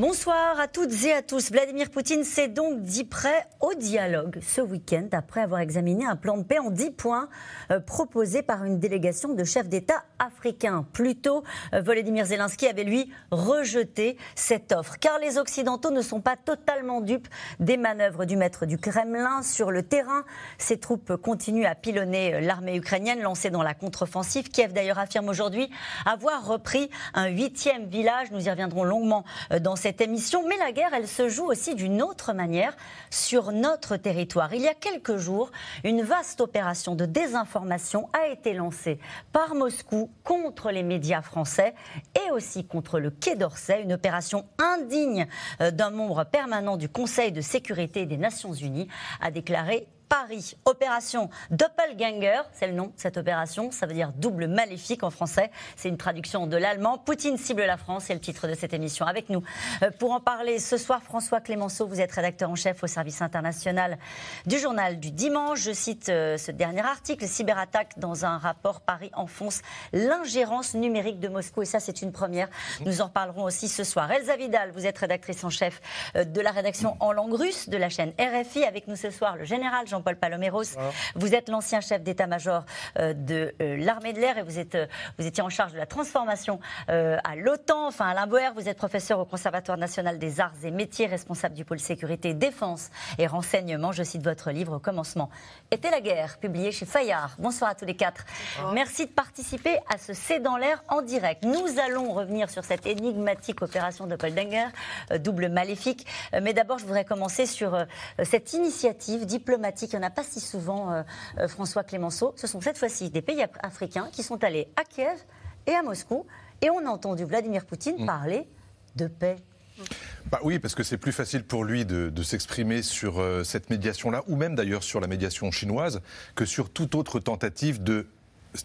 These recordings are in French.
Bonsoir à toutes et à tous. Vladimir Poutine s'est donc dit prêt au dialogue ce week-end après avoir examiné un plan de paix en 10 points euh, proposé par une délégation de chefs d'État africains. Plus tôt, euh, Volodymyr Zelensky avait lui rejeté cette offre car les Occidentaux ne sont pas totalement dupes des manœuvres du maître du Kremlin sur le terrain. Ses troupes continuent à pilonner euh, l'armée ukrainienne lancée dans la contre-offensive. Kiev d'ailleurs affirme aujourd'hui avoir repris un huitième village. Nous y reviendrons longuement dans cette cette émission. Mais la guerre, elle se joue aussi d'une autre manière sur notre territoire. Il y a quelques jours, une vaste opération de désinformation a été lancée par Moscou contre les médias français et aussi contre le Quai d'Orsay, une opération indigne euh, d'un membre permanent du Conseil de sécurité des Nations Unies, a déclaré Paris. Opération Doppelganger, c'est le nom de cette opération. Ça veut dire double maléfique en français. C'est une traduction de l'allemand. Poutine cible la France, c'est le titre de cette émission. Avec nous, euh, pour en parler ce soir, François Clémenceau, vous êtes rédacteur en chef au service international du journal du dimanche. Je cite euh, ce dernier article Cyberattaque dans un rapport Paris enfonce l'ingérence numérique de Moscou. Et ça, c'est une première. Nous en reparlerons aussi ce soir. Elsa Vidal, vous êtes rédactrice en chef euh, de la rédaction en langue russe de la chaîne RFI. Avec nous ce soir, le général Jean paul Paloméros. Vous êtes l'ancien chef d'état-major euh, de euh, l'armée de l'air et vous, êtes, euh, vous étiez en charge de la transformation à l'OTAN. Enfin, Alain Boer, vous êtes professeur au Conservatoire national des arts et métiers, responsable du pôle sécurité, défense et renseignement. Je cite votre livre au commencement. Était la guerre, publié chez Fayard. Bonsoir à tous les quatre. Merci de participer à ce C'est dans l'air en direct. Nous allons revenir sur cette énigmatique opération Doppelganger, double maléfique. Mais d'abord, je voudrais commencer sur cette initiative diplomatique il n'y en a pas si souvent, euh, euh, François Clémenceau. Ce sont cette fois-ci des pays africains qui sont allés à Kiev et à Moscou. Et on a entendu Vladimir Poutine mm. parler de paix. Bah oui, parce que c'est plus facile pour lui de, s'exprimer sur euh, cette médiation-là, ou même d'ailleurs sur la médiation chinoise, que sur toute autre tentative de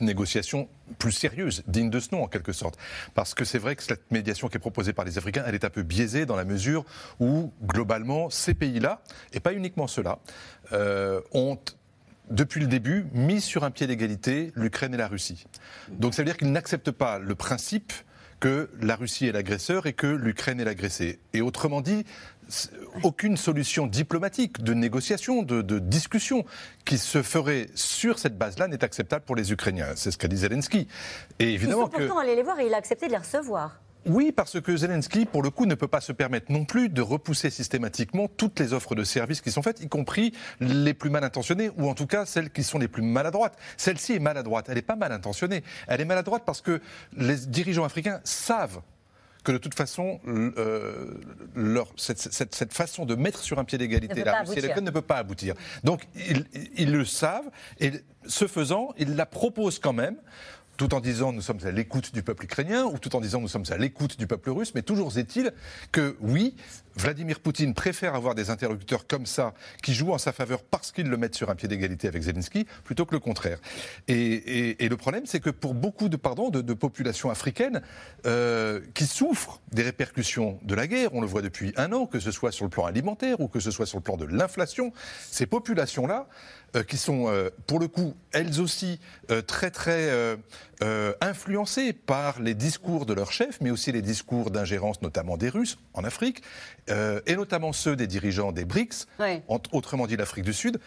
négociation plus sérieuse, digne de ce nom en quelque sorte. Parce que c'est vrai que cette médiation qui est proposée par les Africains, elle est un peu biaisée dans la mesure où, globalement, ces pays-là, et pas uniquement ceux-là, euh, ont depuis le début mis sur un pied d'égalité l'Ukraine et la Russie. Donc ça veut dire qu'ils n'acceptent pas le principe que la Russie est l'agresseur et que l'Ukraine est l'agressée. Et autrement dit, aucune solution diplomatique, de négociation, de, discussion qui se ferait sur cette base-là n'est acceptable pour les Ukrainiens. C'est ce qu'a dit Zelensky. Et évidemment Il faut pourtant aller les voir et il a accepté de les recevoir. Oui, parce que Zelensky, pour le coup, ne peut pas se permettre non plus de repousser systématiquement toutes les offres de services qui sont faites, y compris les plus mal intentionnées, ou en tout cas celles qui sont les plus maladroites. Celle-ci est maladroite, elle n'est pas mal intentionnée. Elle est maladroite parce que les dirigeants africains savent que de toute façon, euh, leur, cette, façon de mettre sur un pied d'égalité la Russie et ne peut pas aboutir. Donc ils, ils le savent et ce faisant, ils la proposent quand même tout en disant nous sommes à l'écoute du peuple ukrainien ou tout en disant nous sommes à l'écoute du peuple russe, mais toujours est-il que oui, Vladimir Poutine préfère avoir des interlocuteurs comme ça qui jouent en sa faveur parce qu'ils le mettent sur un pied d'égalité avec Zelensky plutôt que le contraire. Et, le problème, c'est que pour beaucoup de, pardon, de, populations africaines euh, qui souffrent des répercussions de la guerre, on le voit depuis un an, que ce soit sur le plan alimentaire ou que ce soit sur le plan de l'inflation, ces populations-là, qui sont euh, pour le coup elles aussi très très influencées par les discours de leurs chefs, mais aussi les discours d'ingérence notamment des Russes en Afrique, euh, et notamment ceux des dirigeants des BRICS, autrement dit l'Afrique du Sud,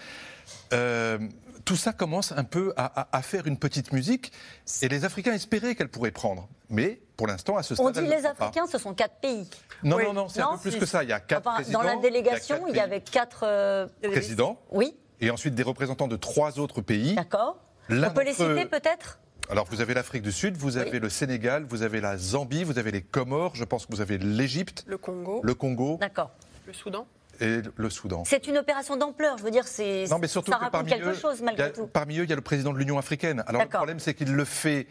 euh, tout ça commence un peu à, faire une petite musique, et les Africains espéraient qu'elle pourrait prendre. Mais pour l'instant, à ce stade. On dit les Africains, ce sont quatre pays. Non, non, non, c'est un peu plus que ça. Il y a quatre présidents. Dans la délégation, il y, avait quatre euh, présidents. Oui. Et ensuite des représentants de trois autres pays. D'accord. On peut les citer peut-être? Alors vous avez l'Afrique du Sud, vous avez le Sénégal, vous avez la Zambie, vous avez les Comores, je pense que vous avez l'Égypte. Le Congo. Le Congo. D'accord. Le Soudan et le Soudan. C'est une opération d'ampleur, je veux dire, c'est non, mais surtout ça raconte quelque chose malgré tout. Parmi eux, il y a le président de l'Union africaine. Alors le problème, c'est qu'il le fait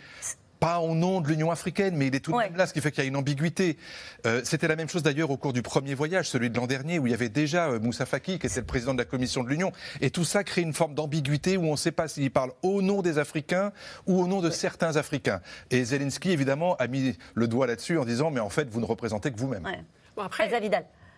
pas au nom de l'Union africaine, mais il est tout de même là, ce qui fait qu'il y a une ambiguïté. Euh, c'était la même chose d'ailleurs au cours du premier voyage, celui de l'an dernier, où il y avait déjà euh, Moussa Faki, qui était le président de la Commission de l'Union. Et tout ça crée une forme d'ambiguïté où on ne sait pas s'il parle au nom des Africains ou au nom de certains Africains. Et Zelensky, évidemment, a mis le doigt là-dessus en disant, mais en fait, vous ne représentez que vous-même. Bon, après.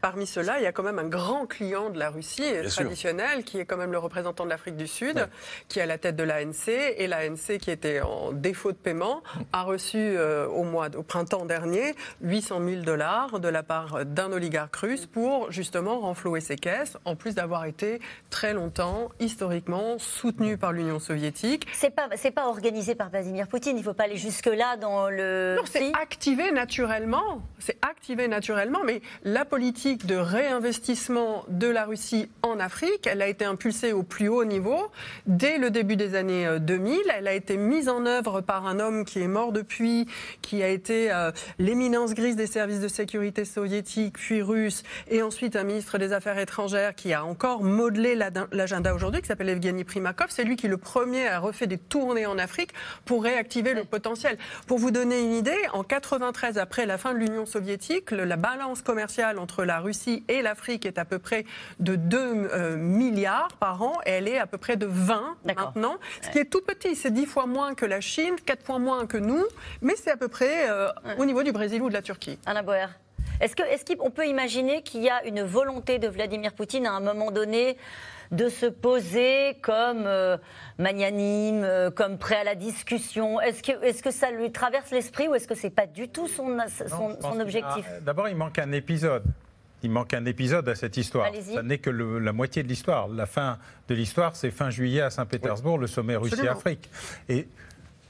Parmi ceux-là, il y a quand même un grand client de la Russie Bien sûr. traditionnel, qui est quand même le représentant de l'Afrique du Sud, qui est à la tête de l'ANC. Et l'ANC, qui était en défaut de paiement, a reçu euh, au, mois, au printemps dernier 800 000 dollars de la part d'un oligarque russe pour justement renflouer ses caisses, en plus d'avoir été très longtemps, historiquement, soutenu par l'Union soviétique. C'est pas, c'est pas organisé par Vladimir Poutine. Il faut pas aller jusque là dans le. Non, c'est Si activé naturellement. C'est activé naturellement, mais la politique de réinvestissement de la Russie en Afrique, elle a été impulsée au plus haut niveau dès le début des années euh, 2000. Elle a été mise en œuvre par un homme qui est mort depuis, qui a été euh, l'éminence grise des services de sécurité soviétiques, puis russes, et ensuite un ministre des Affaires étrangères qui a encore modelé l'agenda aujourd'hui, qui s'appelle Evgeny Primakov. C'est lui qui, le premier, a refait des tournées en Afrique pour réactiver le potentiel. Pour vous donner une idée, en 93, après la fin de l'Union soviétique, la balance commerciale entre la Russie et l'Afrique est à peu près de 2 euh, milliards par an et elle est à peu près de 20 D'accord. maintenant, ce qui est tout petit. C'est 10 fois moins que la Chine, 4 fois moins que nous, mais c'est à peu près euh, au niveau du Brésil ou de la Turquie. Alain Boer. Est-ce qu'on peut imaginer qu'il y a une volonté de Vladimir Poutine à un moment donné de se poser comme euh, magnanime, euh, comme prêt à la discussion? Est-ce que, est que ça lui traverse l'esprit ou est-ce que c'est pas du tout son, objectif? D'abord, il manque un épisode. Il manque un épisode à cette histoire. Ça n'est que le- la moitié de l'histoire. La fin de l'histoire, c'est fin juillet à Saint-Pétersbourg, le sommet Russie-Afrique. Et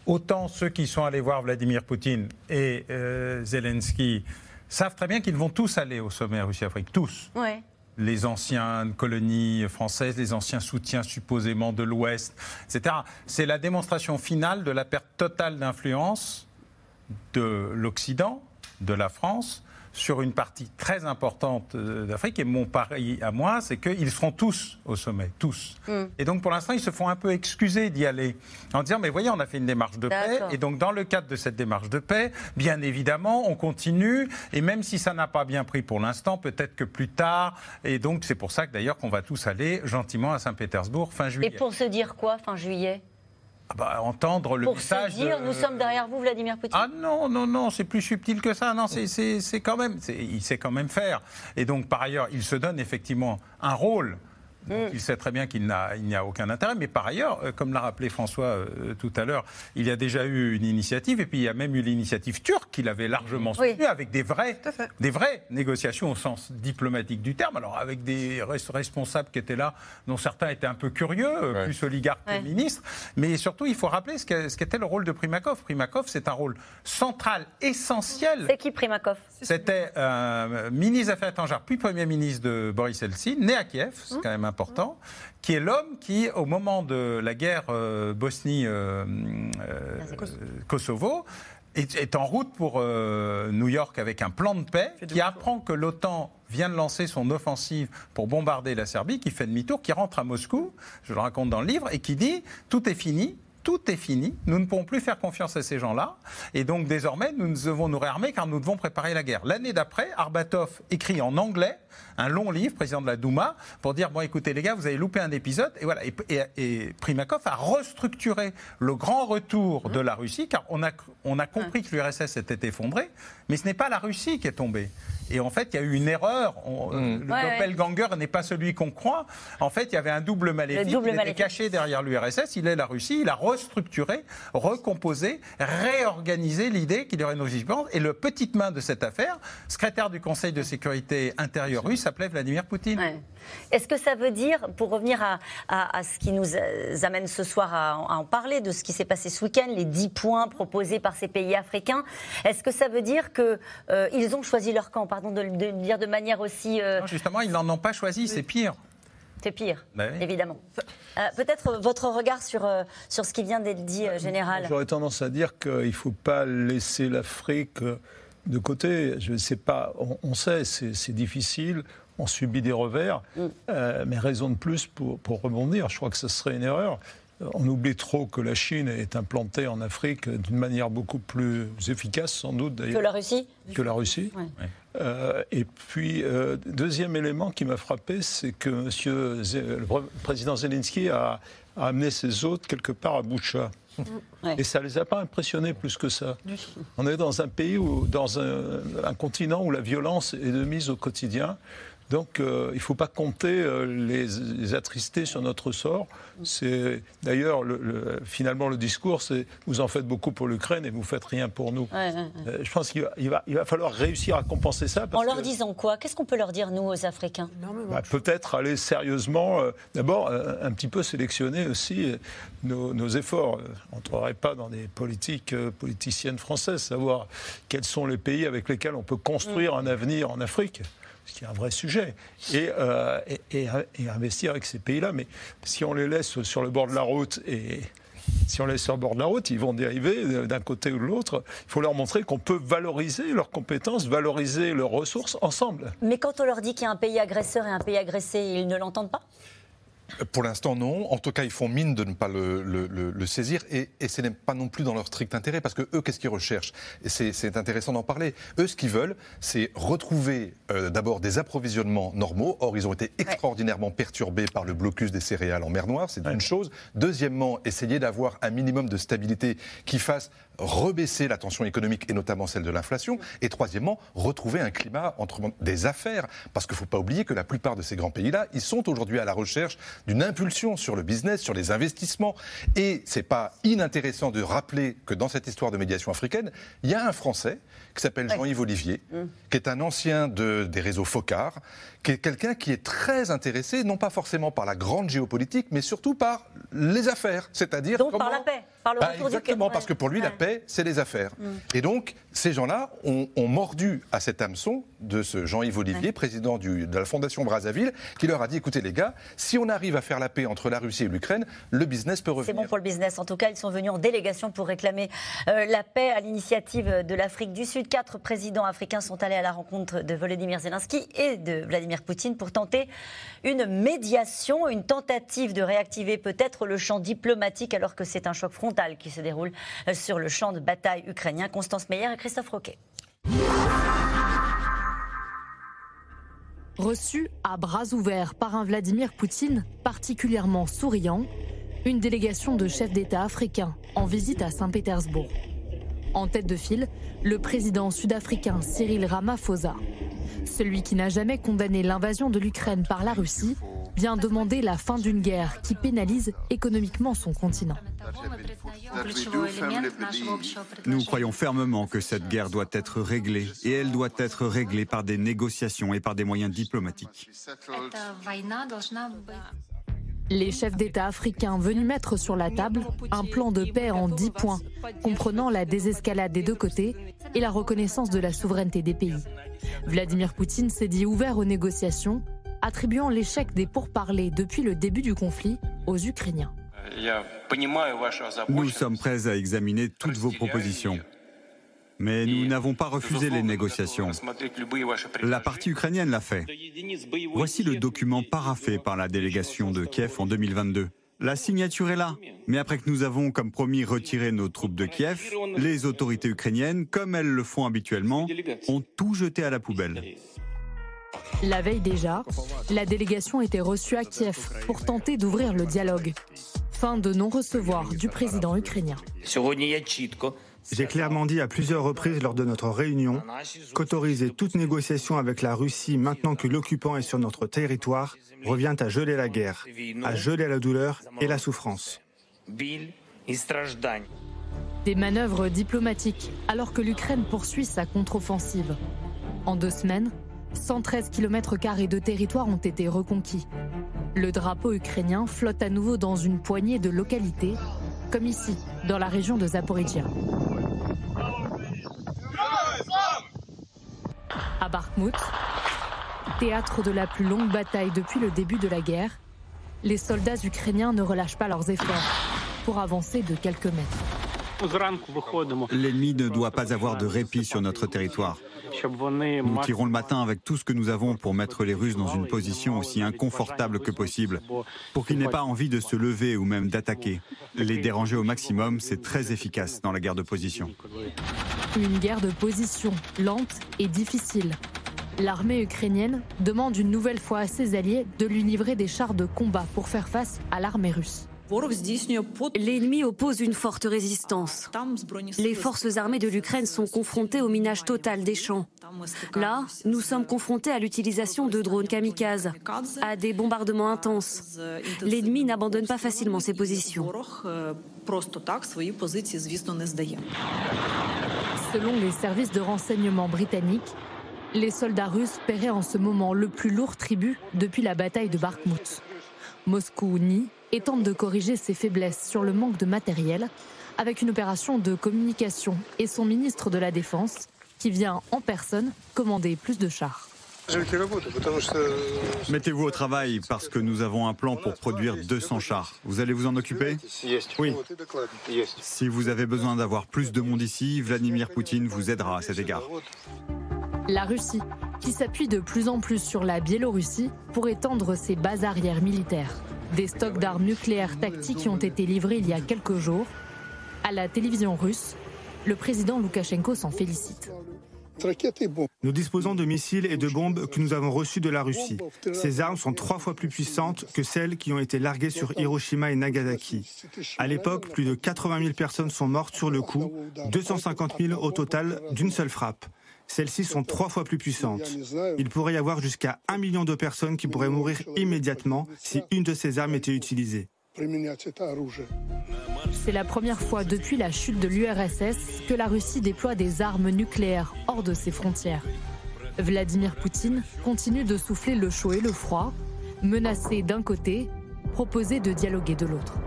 autant ceux qui sont allés voir Vladimir Poutine et euh, Zelensky savent très bien qu'ils vont tous aller au sommet Russie-Afrique. Tous Ouais. les anciennes colonies françaises, les anciens soutiens supposément de l'Ouest, etc. C'est la démonstration finale de la perte totale d'influence de l'Occident, de la France, sur une partie très importante euh, d'Afrique. Et mon pari à moi, c'est qu'ils seront tous au sommet, tous. Et donc pour l'instant, ils se font un peu excuser d'y aller, en disant, mais voyez, on a fait une démarche de paix. Et donc dans le cadre de cette démarche de paix, bien évidemment, on continue. Et même si ça n'a pas bien pris pour l'instant, peut-être que plus tard. Et donc c'est pour ça que d'ailleurs qu'on va tous aller gentiment à Saint-Pétersbourg fin Et juillet. pour se dire quoi fin juillet? Bah, entendre le Pour message. se dire de- nous sommes derrière vous Vladimir Poutine Ah non, non, non, c'est plus subtil que ça. Non, c'est- c'est c'est quand même, il sait quand même faire. Et donc, par ailleurs, il se donne effectivement un rôle. Dont Il sait très bien qu'il n'y a aucun intérêt, mais par ailleurs, euh, comme l'a rappelé François euh, tout à l'heure, il y a déjà eu une initiative, et puis il y a même eu l'initiative turque qu'il avait largement Oui. soutenue, avec des vraies, des négociations au sens diplomatique du terme, alors avec des res- responsables qui étaient là, dont certains étaient un peu curieux, euh, Ouais. plus oligarques Ouais. que ministres, mais surtout il faut rappeler ce qu'était le rôle de Primakov. Primakov, c'est un rôle central, essentiel. C'est qui Primakov? C'était euh, ministre des Affaires étrangères, puis Premier ministre de Boris Eltsine, né à Kiev, c'est Mmh. quand même important, qui est l'homme qui, au moment de la guerre euh, Bosnie-Kosovo, est, est en route pour euh, New York avec un plan de paix, qui apprend que l'OTAN vient de lancer son offensive pour bombarder la Serbie, qui fait demi-tour, qui rentre à Moscou, je le raconte dans le livre, et qui dit tout est fini. Tout est fini, nous ne pourrons plus faire confiance à ces gens-là, et donc désormais nous devons nous réarmer car nous devons préparer la guerre. L'année d'après, Arbatov écrit en anglais un long livre, président de la Douma, pour dire bon écoutez les gars, vous avez loupé un épisode, et voilà. Et, et- et Primakov a restructuré le grand retour de la Russie, car on a, on a compris que l'URSS s'était effondré, mais ce n'est pas la Russie qui est tombée. Et en fait, il y a eu une erreur. On- Le Ouais, ouais. doppelganger n'est pas celui qu'on croit. En fait, il y avait un double maléfique. double il était maléfique. caché derrière l'URSS. Il est la Russie. Il a restructuré, recomposé, réorganisé l'idée qu'il y aurait une résistance. Et le petite main de cette affaire, secrétaire du Conseil de sécurité intérieur russe, s'appelait Vladimir Poutine. Ouais. Est-ce que ça veut dire, pour revenir à, à- à ce qui nous euh, amène ce soir à, en- à en parler, de ce qui s'est passé ce week-end, les 10 points proposés par ces pays africains, est-ce que ça veut dire qu'ils ont choisi leur camp, pardon de, le- dire de manière aussi... euh, Non, justement, ils n'en ont pas choisi. C'est pire. c'est pire, Bah oui. évidemment. Euh, Peut-être votre regard sur, euh, sur ce qui vient d'être dit, euh, Général. J'aurais tendance à dire qu'il ne faut pas laisser l'Afrique euh, de côté. Je sais pas, on, on sait, c'est c'est difficile, on subit des revers, euh, mais raison de plus pour, pour rebondir. Je crois que ce serait une erreur. On oublie trop que la Chine est implantée en Afrique d'une manière beaucoup plus efficace, sans doute Que d'ailleurs, la Russie que la Russie. Ouais. Euh, et puis, euh, deuxième élément qui m'a frappé, c'est que monsieur le pr- président Zelensky a, à amener ses hôtes quelque part à Boucha. Ouais. Et ça ne les a pas impressionnés plus que ça. On est dans un pays, où, dans un, un continent où la violence est de mise au quotidien. Donc euh, il ne faut pas compter euh, les, les attristés sur notre sort. C'est d'ailleurs le- le- finalement le discours, c'est vous en faites beaucoup pour l'Ukraine et vous faites rien pour nous. Ouais, ouais, ouais. Euh, je pense qu'il va, il va, il va falloir réussir à compenser ça. Parce En leur que- disant quoi? Qu'est-ce qu'on peut leur dire, nous, aux Africains? Bah, Peut-être aller sérieusement, euh, d'abord euh, un petit peu sélectionner aussi euh, nos, nos efforts. On ne travaillerait pas dans des politiques euh, politiciennes françaises, savoir quels sont les pays avec lesquels on peut construire un avenir en Afrique. Ce qui est un vrai sujet. Et, euh, et, et- investir avec ces pays-là. Mais si on les laisse sur le bord de la route et. Si on les laisse sur le bord de la route, ils vont dériver d'un côté ou de l'autre. Il faut leur montrer qu'on peut valoriser leurs compétences, valoriser leurs ressources ensemble. Mais quand on leur dit qu'il y a un pays agresseur et un pays agressé, ils ne l'entendent pas? Pour l'instant, non. En tout cas, ils font mine de ne pas le, le- le- le saisir et, et ce n'est pas non plus dans leur strict intérêt parce que eux, qu'est-ce qu'ils recherchent? Et c'est c'est intéressant d'en parler. Eux, ce qu'ils veulent, c'est retrouver euh, d'abord des approvisionnements normaux. Or, ils ont été extraordinairement perturbés par le blocus des céréales en mer Noire, c'est une chose. Deuxièmement, essayer d'avoir un minimum de stabilité qui fasse rebaisser la tension économique et notamment celle de l'inflation. Et troisièmement, retrouver un climat entre des affaires. Parce qu'il ne faut pas oublier que la plupart de ces grands pays-là, ils sont aujourd'hui à la recherche d'une impulsion sur le business, sur les investissements. Et c'est pas inintéressant de rappeler que dans cette histoire de médiation africaine, il y a un Français qui s'appelle Jean-Yves Olivier, qui est un ancien de, des réseaux FOCAR, qui est quelqu'un qui est très intéressé, non pas forcément par la grande géopolitique, mais surtout par les affaires. C'est-à-dire Donc par la paix, par le Bah, retour Exactement, parce que pour lui, la Ouais. Mm. paix, c'est les affaires. Et donc, ces gens-là ont, ont mordu à cet hameçon de ce Jean-Yves Olivier, président du- de la Fondation Brazzaville, qui leur a dit écoutez, les gars, si on arrive à faire la paix entre la Russie et l'Ukraine, le business peut C'est revenir. bon pour le business. En tout cas, ils sont venus en délégation pour réclamer euh, la paix à l'initiative de l'Afrique du Sud. Quatre présidents africains sont allés à la rencontre de Volodymyr Zelensky et de Vladimir Poutine pour tenter une médiation, une tentative de réactiver peut-être le champ diplomatique alors que c'est un choc frontal qui se déroule euh, sur le champ de bataille ukrainien. Constance Meyer et Christophe Roquet. Reçu à bras ouverts par un Vladimir Poutine particulièrement souriant, une délégation de chefs d'État africains en visite à Saint-Pétersbourg. En tête de file, le président sud-africain Cyril Ramaphosa. Celui qui n'a jamais condamné l'invasion de l'Ukraine par la Russie vient demander la fin d'une guerre qui pénalise économiquement son continent. Nous croyons fermement que cette guerre doit être réglée et elle doit être réglée par des négociations et par des moyens diplomatiques. Les chefs d'État africains venus mettre sur la table un plan de paix en 10 points, comprenant la désescalade des deux côtés et la reconnaissance de la souveraineté des pays. Vladimir Poutine s'est dit ouvert aux négociations, attribuant l'échec des pourparlers depuis le début du conflit aux Ukrainiens. Nous sommes prêts à examiner toutes vos propositions. Mais nous n'avons pas refusé les négociations. La partie ukrainienne l'a fait. Voici le document paraphé par la délégation de Kiev en 2022. La signature est là. Mais après que nous avons, comme promis, retiré nos troupes de Kiev, les autorités ukrainiennes, comme elles le font habituellement, ont tout jeté à la poubelle. La veille déjà, la délégation était reçue à Kiev pour tenter d'ouvrir le dialogue. Fin de non-recevoir du président ukrainien. J'ai clairement dit à plusieurs reprises lors de notre réunion qu'autoriser toute négociation avec la Russie maintenant que l'occupant est sur notre territoire revient à geler la guerre, à geler la douleur et la souffrance. Des manœuvres diplomatiques alors que l'Ukraine poursuit sa contre-offensive. En deux semaines, 113 km de territoire ont été reconquis. Le drapeau ukrainien flotte à nouveau dans une poignée de localités, comme ici, dans la région de Zaporizhia. À Bakhmut, théâtre de la plus longue bataille depuis le début de la guerre, les soldats ukrainiens ne relâchent pas leurs efforts pour avancer de quelques mètres. L'ennemi ne doit pas avoir de répit sur notre territoire. Nous tirons le matin avec tout ce que nous avons pour mettre les Russes dans une position aussi inconfortable que possible, pour qu'ils n'aient pas envie de se lever ou même d'attaquer. Les déranger au maximum, c'est très efficace dans la guerre de position. Une guerre de position lente et difficile. L'armée ukrainienne demande une nouvelle fois à ses alliés de lui livrer des chars de combat pour faire face à l'armée russe. L'ennemi oppose une forte résistance. Les forces armées de l'Ukraine sont confrontées au minage total des champs. Là, nous sommes confrontés à l'utilisation de drones kamikazes, à des bombardements intenses. L'ennemi n'abandonne pas facilement ses positions. Selon les services de renseignement britanniques, les soldats russes paieraient en ce moment le plus lourd tribut depuis la bataille de Bakhmut. Moscou nie et tente de corriger ses faiblesses sur le manque de matériel avec une opération de communication et son ministre de la Défense qui vient en personne commander plus de chars. Mettez-vous au travail parce que nous avons un plan pour produire 200 chars. Vous allez vous en occuper Oui. Si vous avez besoin d'avoir plus de monde ici, Vladimir Poutine vous aidera à cet égard. La Russie, qui s'appuie de plus en plus sur la Biélorussie pour étendre ses bases arrières militaires. Des stocks d'armes nucléaires tactiques ont été livrés il y a quelques jours. À la télévision russe, le président Loukachenko s'en félicite. Nous disposons de missiles et de bombes que nous avons reçus de la Russie. Ces armes sont trois fois plus puissantes que celles qui ont été larguées sur Hiroshima et Nagasaki. À l'époque, plus de 80 000 personnes sont mortes sur le coup, 250 000 au total d'une seule frappe. Celles-ci sont trois fois plus puissantes. Il pourrait y avoir jusqu'à un million de personnes qui pourraient mourir immédiatement si une de ces armes était utilisée. C'est la première fois depuis la chute de l'URSS que la Russie déploie des armes nucléaires hors de ses frontières. Vladimir Poutine continue de souffler le chaud et le froid, menacé d'un côté, proposé de dialoguer de l'autre.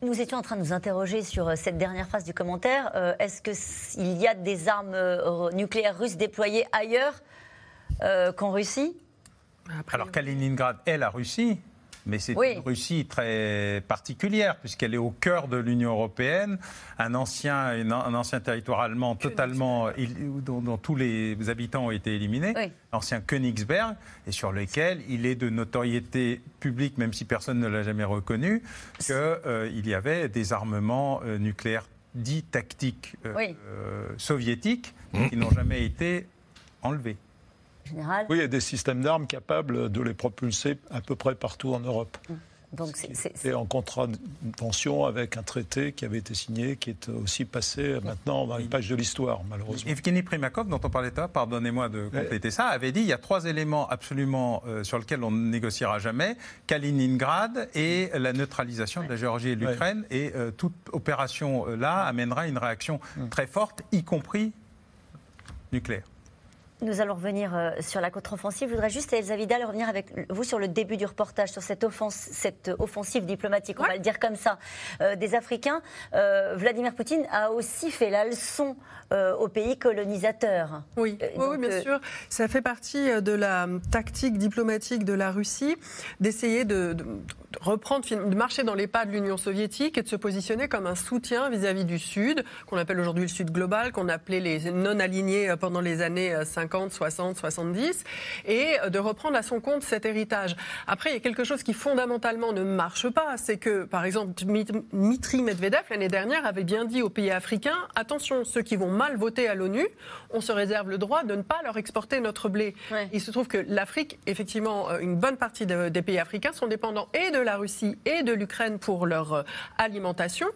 Nous étions en train de nous interroger sur euh, cette dernière phrase du commentaire. Euh, est-ce qu'il y a des armes euh, nucléaires russes déployées ailleurs qu'en Russie? Alors Kaliningrad est la Russie, mais c'est une Russie très particulière, puisqu'elle est au cœur de l'Union européenne, un ancien, un ancien territoire allemand totalement, dont, tous les habitants ont été éliminés, l'ancien Königsberg, et sur lequel il est de notoriété publique, même si personne ne l'a jamais reconnu, qu'il euh, y avait des armements euh, nucléaires dits tactiques euh, soviétiques qui n'ont jamais été enlevés. Oui, il y a des systèmes d'armes capables de les propulser à peu près partout en Europe. Mm. Donc c'est en contravention avec un traité qui avait été signé, qui est aussi passé maintenant dans une page de l'histoire, malheureusement. Evgeny Primakov, dont on parlait tout pardonnez-moi de compléter ça, avait dit il y a trois éléments absolument euh, sur lesquels on ne négociera jamais Kaliningrad et la neutralisation de la Géorgie et de l'Ukraine. Et euh, toute opération euh, là amènera une réaction mm. très forte, y compris nucléaire. Nous allons revenir euh, sur la contre-offensive. Je voudrais juste, Elsa Vidal, revenir avec vous sur le début du reportage, sur cette, cette offensive diplomatique, on va le dire comme ça, euh, des Africains. Euh, Vladimir Poutine a aussi fait la leçon aux pays colonisateurs. Oui, oui, bien sûr. Ça fait partie de la tactique diplomatique de la Russie d'essayer de, reprendre, de marcher dans les pas de l'Union soviétique et de se positionner comme un soutien vis-à-vis -vis du Sud, qu'on appelle aujourd'hui le Sud global, qu'on appelait les non-alignés pendant les années 50 50, 60, 70, et de reprendre à son compte cet héritage. Après, il y a quelque chose qui fondamentalement ne marche pas, c'est que, par exemple, Dmitri Medvedev, l'année dernière, avait bien dit aux pays africains, attention, ceux qui vont mal voter à l'ONU, on se réserve le droit de ne pas leur exporter notre blé. Il se trouve que l'Afrique, effectivement, euh, une bonne partie des pays africains sont dépendants et de la Russie et de l'Ukraine pour leur euh, alimentation.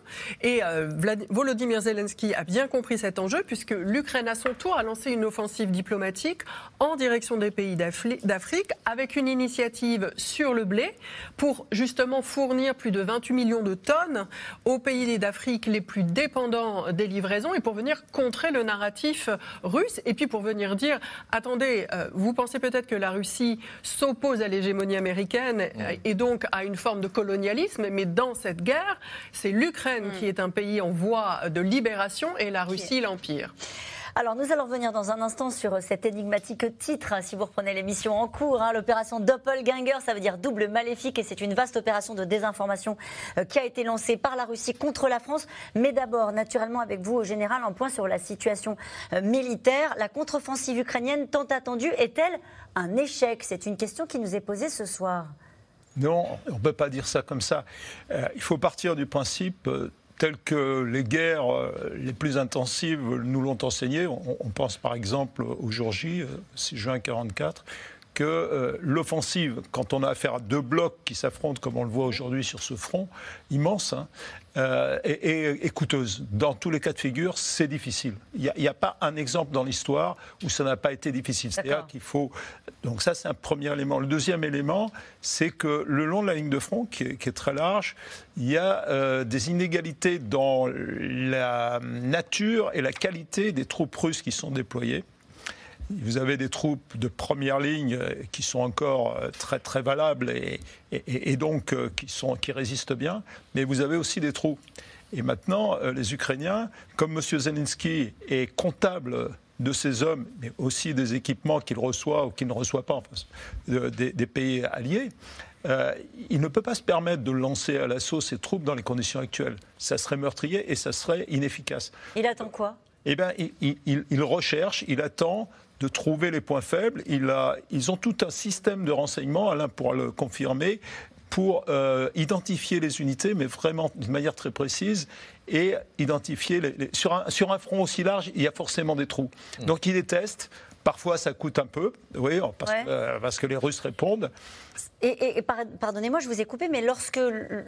Et euh, Volodymyr Zelensky a bien compris cet enjeu, puisque l'Ukraine, à son tour, a lancé une offensive diplomatique en direction des pays d'Afrique avec une initiative sur le blé pour justement fournir plus de 28 millions de tonnes aux pays d'Afrique les plus dépendants des livraisons et pour venir contrer le narratif russe et puis pour venir dire attendez, euh, vous pensez peut-être que la Russie s'oppose à l'hégémonie américaine et donc à une forme de colonialisme, mais dans cette guerre, c'est l'Ukraine mm. qui est un pays en voie de libération et la Russie l'empire. Alors, nous allons revenir dans un instant sur cet énigmatique titre, hein, si vous reprenez l'émission en cours. Hein, l'opération Doppelganger, ça veut dire double maléfique, et c'est une vaste opération de désinformation euh, qui a été lancée par la Russie contre la France. Mais d'abord, naturellement, avec vous, au général, un point sur la situation euh, militaire. La contre-offensive ukrainienne tant attendue est-elle un échec? C'est une question qui nous est posée ce soir. Non, on ne peut pas dire ça comme ça. Euh, il faut partir du principe telles que les guerres euh, les plus intensives nous l'ont enseigné. On, pense par exemple au jour J, 6 juin 1944, que euh, l'offensive, quand on a affaire à deux blocs qui s'affrontent, comme on le voit aujourd'hui sur ce front immense, hein, euh, est, coûteuse. Dans tous les cas de figure, c'est difficile. Il n'y a, pas un exemple dans l'histoire où ça n'a pas été difficile. C'est-à-dire qu'il faut. Donc, ça, c'est un premier élément. Le deuxième élément, c'est que le long de la ligne de front, qui est, très large, il y a euh, des inégalités dans la nature et la qualité des troupes russes qui sont déployées. Vous avez des troupes de première ligne euh, qui sont encore euh, très très valables et, et, donc euh, qui, sont, qui résistent bien, mais vous avez aussi des trous. Et maintenant, les Ukrainiens, comme M. Zelensky est comptable de ces hommes, mais aussi des équipements qu'il reçoit ou qu'il ne reçoit pas en face des, pays alliés, il ne peut pas se permettre de lancer à l'assaut ses troupes dans les conditions actuelles. Ça serait meurtrier et ça serait inefficace. Il attend quoi? Eh bien, il, il, recherche, il attend de trouver les points faibles. Il a, ils ont tout un système de renseignement, Alain pourra le confirmer, pour euh, identifier les unités, mais vraiment d'une manière très précise, et identifier les, sur, un, sur un front aussi large, il y a forcément des trous. Mmh. Donc il les teste. Parfois, ça coûte un peu, oui, parce, euh, parce que les Russes répondent. Et, pardonnez-moi, je vous ai coupé, mais lorsque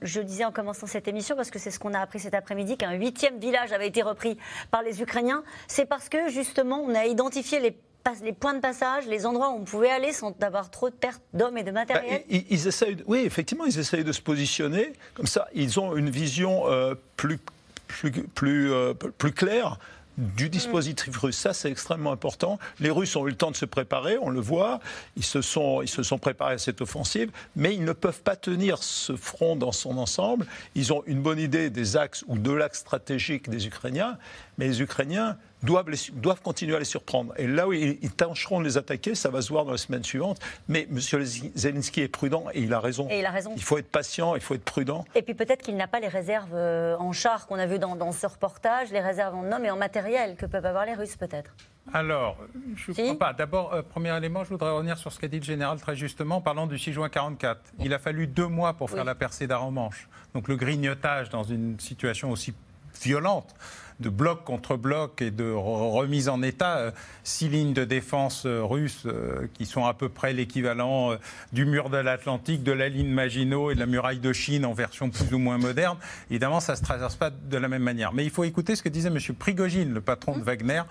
je disais en commençant cette émission, parce que c'est ce qu'on a appris cet après-midi, qu'un huitième village avait été repris par les Ukrainiens, c'est parce que justement, on a identifié les les points de passage, les endroits où on pouvait aller sans avoir trop de pertes d'hommes et de matériel bah, ils, essayent, Oui, effectivement, ils essayent de se positionner. Comme ça, ils ont une vision euh, plus, plus, plus, euh, plus claire du dispositif russe. Ça, c'est extrêmement important. Les Russes ont eu le temps de se préparer, on le voit. Ils se sont, ils se sont préparés à cette offensive, mais ils ne peuvent pas tenir ce front dans son ensemble. Ils ont une bonne idée des axes ou de l'axe stratégique des Ukrainiens, mais les Ukrainiens doivent, doivent continuer à les surprendre. Et là où ils, tâcheront de les attaquer, ça va se voir dans les semaines suivantes. Mais M. Zelensky est prudent et il a raison. Et il a raison. Il faut être patient, il faut être prudent. Et puis peut-être qu'il n'a pas les réserves euh, en chars qu'on a vu dans, ce reportage, les réserves en hommes et en matériel que peuvent avoir les Russes peut-être. Alors, je ne crois pas. D'abord, euh, premier élément, je voudrais revenir sur ce qu'a dit le général très justement, parlant du 6 juin 44. Il a fallu deux mois pour faire la percée d'Aromanche. Donc le grignotage dans une situation aussi violente de bloc contre bloc et de remise en état. Euh, six lignes de défense euh, russes euh, qui sont à peu près l'équivalent du mur de l'Atlantique, de la ligne Maginot et de la muraille de Chine en version plus ou moins moderne. Évidemment, ça ne se traverse pas de la même manière. Mais il faut écouter ce que disait M. Prigogine, le patron de mmh. Wagner,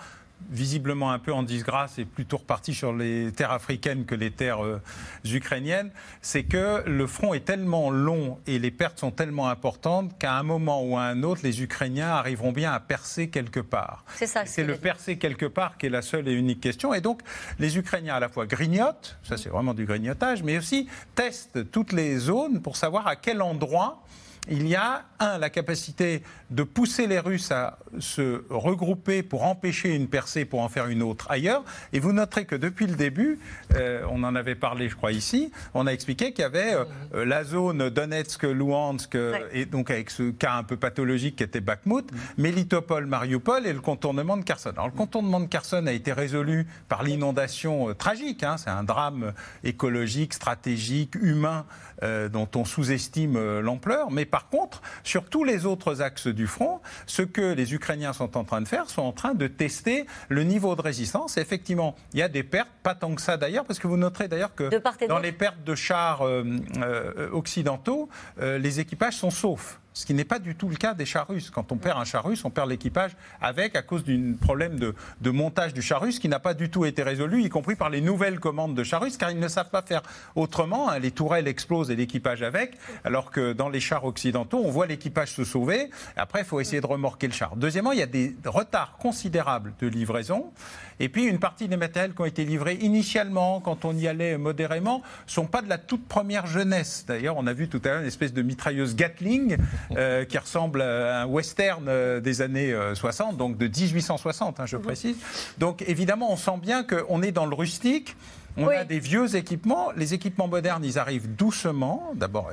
visiblement un peu en disgrâce et plutôt reparti sur les terres africaines que les terres euh, ukrainiennes, c'est que le front est tellement long et les pertes sont tellement importantes qu'à un moment ou à un autre, les Ukrainiens arriveront bien à percer quelque part. C'est ça. C'est le percer quelque part qui est la seule et unique question. Et donc, les Ukrainiens à la fois grignotent, ça c'est vraiment du grignotage, mais aussi testent toutes les zones pour savoir à quel endroit il y a, un, la capacité de pousser les Russes à se regrouper pour empêcher une percée, pour en faire une autre ailleurs. Et vous noterez que depuis le début, euh, on en avait parlé, je crois, ici, on a expliqué qu'il y avait euh, euh, la zone Donetsk-Luhansk, et donc avec ce cas un peu pathologique qui était Bakhmut, Melitopol, Mariupol et le contournement de Kherson. Alors le contournement de Kherson a été résolu par l'inondation tragique, hein. c'est un drame écologique, stratégique, humain dont on sous-estime l'ampleur, mais par contre, sur tous les autres axes du front, ce que les Ukrainiens sont en train de faire, sont en train de tester le niveau de résistance. effectivement, il y a des pertes, pas tant que ça d'ailleurs, parce que vous noterez d'ailleurs que dans les pertes de chars euh, euh, occidentaux, euh, les équipages sont saufs ce qui n'est pas du tout le cas des chars russes. Quand on perd un char russe, on perd l'équipage avec, à cause d'un problème de, montage du char russe qui n'a pas du tout été résolu, y compris par les nouvelles commandes de chars russes, car ils ne savent pas faire autrement. Hein. Les tourelles explosent et l'équipage avec, alors que dans les chars occidentaux, on voit l'équipage se sauver. Après, il faut essayer de remorquer le char. Deuxièmement, il y a des retards considérables de livraison. Et puis, une partie des matériels qui ont été livrés initialement, quand on y allait modérément, ne sont pas de la toute première jeunesse. D'ailleurs, on a vu tout à l'heure une espèce de mitrailleuse Gatling euh, qui ressemble à un western euh, des années 60, euh, donc de 1860, hein, je mhm. précise. Donc, évidemment, on sent bien qu'on est dans le rustique. On a des vieux équipements. Les équipements modernes, ils arrivent doucement. D'abord,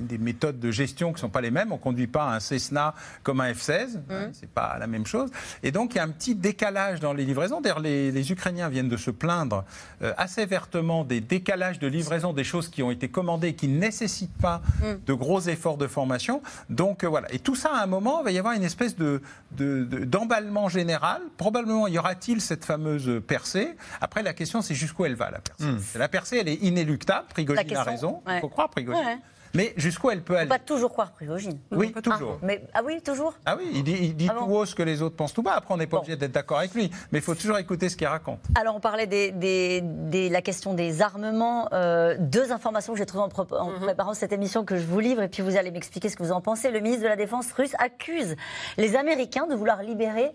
des méthodes de gestion qui ne sont pas les mêmes. On ne conduit pas un Cessna comme un F-16. Mmh. Ce n'est pas la même chose. Et donc, il y a un petit décalage dans les livraisons. D'ailleurs, les, Ukrainiens viennent de se plaindre euh, assez vertement des décalages de livraison des choses qui ont été commandées et qui ne nécessitent pas mmh. de gros efforts de formation. Donc, euh, voilà. Et tout ça, à un moment, il va y avoir une espèce de, d'emballement général. Probablement, y aura-t-il cette fameuse percée? Après, la question, c'est jusqu'où elle va, la percée. La percée, elle est inéluctable. Prigogine question, a raison. Il ouais. faut croire Prigogine. Ouais. Mais jusqu'où elle peut aller Pas toujours croire Prigogine. Oui, toujours. Mais, ah oui, toujours Ah oui, il dit, il dit Ah bon tout haut ce que les autres pensent tout bas. Après, on n'est pas Bon. obligé d'être d'accord avec lui. Mais il faut toujours écouter ce qu'il raconte. Alors, on parlait des, des- des- la question des armements. Euh, deux informations que j'ai trouvées en, pro- en préparant cette émission que je vous livre, et puis vous allez m'expliquer ce que vous en pensez. Le ministre de la Défense russe accuse les Américains de vouloir libérer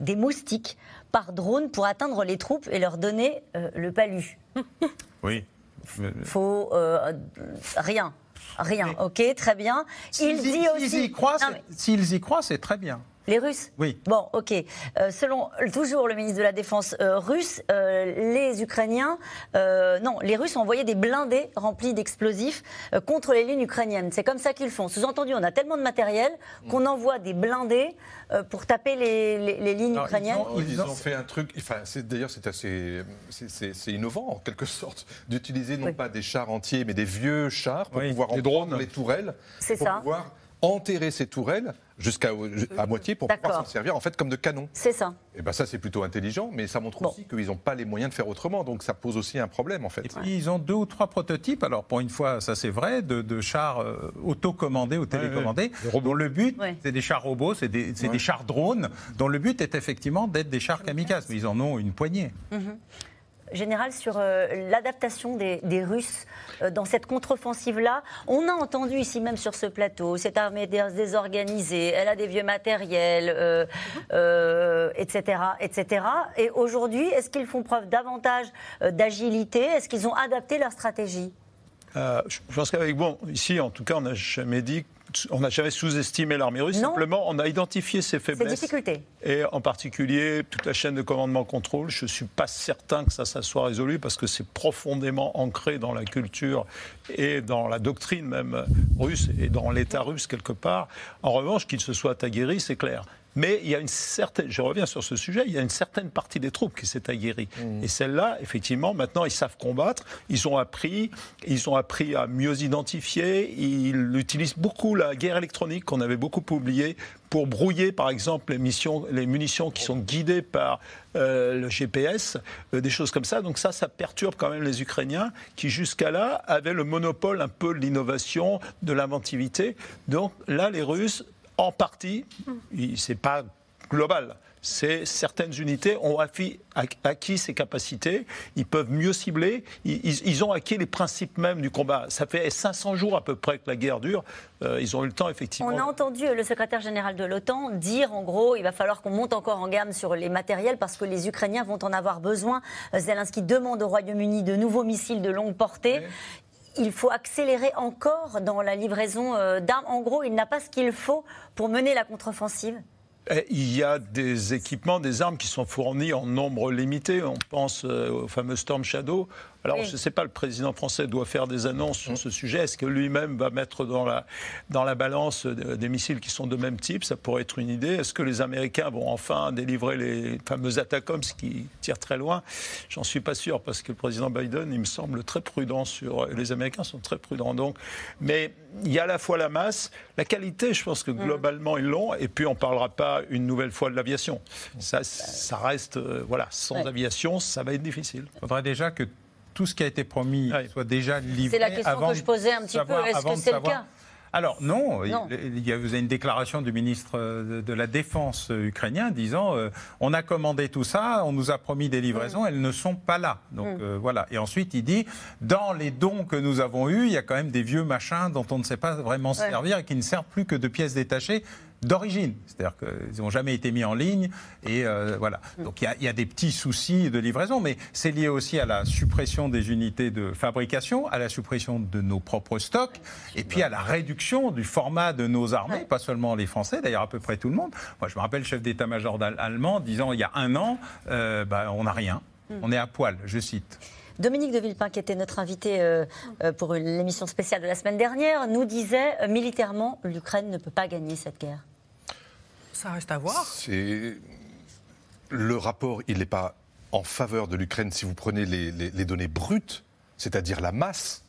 des moustiques par drone pour atteindre les troupes et leur donner euh, le palu. Oui. Faut euh, rien. Rien, ok, très bien. Il S'ils y, aussi. s'ils y croient, Non, mais- y croient, c'est très bien. Les Russes? Oui. Bon, ok. Euh, selon toujours le ministre de la Défense euh, russe, euh, les Ukrainiens, euh, non, les Russes ont envoyé des blindés remplis d'explosifs euh, contre les lignes ukrainiennes. C'est comme ça qu'ils font. Sous-entendu, on a tellement de matériel qu'on envoie des blindés euh, pour taper les, les- les lignes Alors, ils ukrainiennes. ont- Ils, Ils ont- ont fait un truc, enfin, d'ailleurs c'est assez c'est- innovant en quelque sorte d'utiliser non Oui. pas des chars entiers mais des vieux chars pour Oui, pouvoir des drones. les tourelles, C'est ça. pouvoir enterrer ces tourelles jusqu'à à moitié pour pouvoir s'en servir en fait comme de canon. C'est ça. Et ben ça c'est plutôt intelligent, mais ça montre Bon. aussi qu'ils n'ont pas les moyens de faire autrement, donc ça pose aussi un problème en fait. Et puis, ils ont deux ou trois prototypes. Alors, pour une fois, ça c'est vrai, de, de chars euh, autocommandés ou télécommandés, dont le but, Ouais. c'est des chars robots, c'est des, c'est Ouais. des chars drones, dont le but est effectivement d'être des chars kamikazes. Mais ils en ont une poignée. Général, sur euh, l'adaptation des, Russes euh, dans cette contre-offensive-là, on a entendu ici même sur ce plateau, cette armée dé- désorganisée, elle a des vieux matériels, euh, euh, etc., etc. Et aujourd'hui, est-ce qu'ils font preuve davantage d'agilité? Est-ce qu'ils ont adapté leur stratégie? Euh, je pense qu'avec bon, ici en tout cas, on n'a jamais dit, on n'a jamais sous-estimé l'armée russe. Non. Simplement, on a identifié ses Ces faiblesses. difficultés Et en particulier, toute la chaîne de commandement-contrôle, je ne suis pas certain que ça, ça soit résolu parce que c'est profondément ancré dans la culture et dans la doctrine même russe et dans l'État russe quelque part. En revanche, qu'il se soit aguerri, c'est clair. Mais il y a une certaine, je reviens sur ce sujet, il y a une certaine partie des troupes qui s'est aguerrie. Et celle-là, effectivement, maintenant, ils savent combattre, ils ont appris, ils ont appris à mieux identifier, ils utilisent beaucoup la guerre électronique qu'on avait beaucoup oubliée pour brouiller, par exemple, les, missions, les munitions qui sont guidées par euh, le GPS, euh, des choses comme ça. Donc ça, ça perturbe quand même les Ukrainiens qui, jusqu'à là, avaient le monopole un peu de l'innovation, de l'inventivité. Donc là, les Russes, en partie, c'est pas global. C'est certaines unités ont acquis, acquis ces capacités, ils peuvent mieux cibler, ils, ont acquis les principes même du combat. Ça fait 500 jours à peu près que la guerre dure, Euh, ils ont eu le temps effectivement. On a entendu le secrétaire général de l'OTAN dire en gros il va falloir qu'on monte encore en gamme sur les matériels parce que les Ukrainiens vont en avoir besoin. Zelensky demande au Royaume-Uni de nouveaux missiles de longue portée. Il faut accélérer encore dans la livraison euh, d'armes. En gros, il n'a pas ce qu'il faut pour mener la contre-offensive. Et Il y a des équipements, des armes qui sont fournies en nombre limité. On pense euh, au fameux Storm Shadow. Alors, Oui. je ne sais pas, le président français doit faire des annonces sur ce sujet. Est-ce que lui-même va mettre dans la, dans la balance euh, des missiles qui sont de même type? Ça pourrait être une idée. Est-ce que les Américains vont enfin délivrer les fameux Atacoms qui tirent très loin? J'en suis pas sûr parce que le président Biden, il me semble très prudent sur. Les Américains sont très prudents. Donc, mais il y a à la fois la masse, la qualité. Je pense que globalement ils l'ont. Et puis on parlera pas une nouvelle fois de l'aviation. Ça, ça reste euh, voilà. Sans Ouais. aviation, ça va être difficile. Il faudrait déjà que tout ce qui a été promis soit déjà livré. C'est la question avant que je posais un petit savoir- peu. Est-ce que c'est le cas Alors non, Non. Il, il y a, vous avez une déclaration du ministre de, de la Défense ukrainien disant euh, on a commandé tout ça, on nous a promis des livraisons, Mm. elles ne sont pas là. Donc euh, voilà. Et ensuite il dit dans les dons que nous avons eus, il y a quand même des vieux machins dont on ne sait pas vraiment se Ouais. servir et qui ne servent plus que de pièces détachées d'origine. C'est-à-dire qu'ils n'ont jamais été mis en ligne. Et euh, voilà. Donc il y, a, il y a des petits soucis de livraison, mais c'est lié aussi à la suppression des unités de fabrication, à la suppression de nos propres stocks, et puis à la réduction du format de nos armées, pas seulement les Français, d'ailleurs à peu près tout le monde. Moi, je me rappelle le chef d'état-major allemand disant il y a un an, euh, bah, on n'a rien. On est à poil, je cite. Dominique de Villepin, qui était notre invité euh, pour l'émission spéciale de la semaine dernière, nous disait militairement l'Ukraine ne peut pas gagner cette guerre. Ça reste à voir. C'est le rapport, il n'est pas en faveur de l'Ukraine si vous prenez les, les- les données brutes, c'est-à-dire la masse.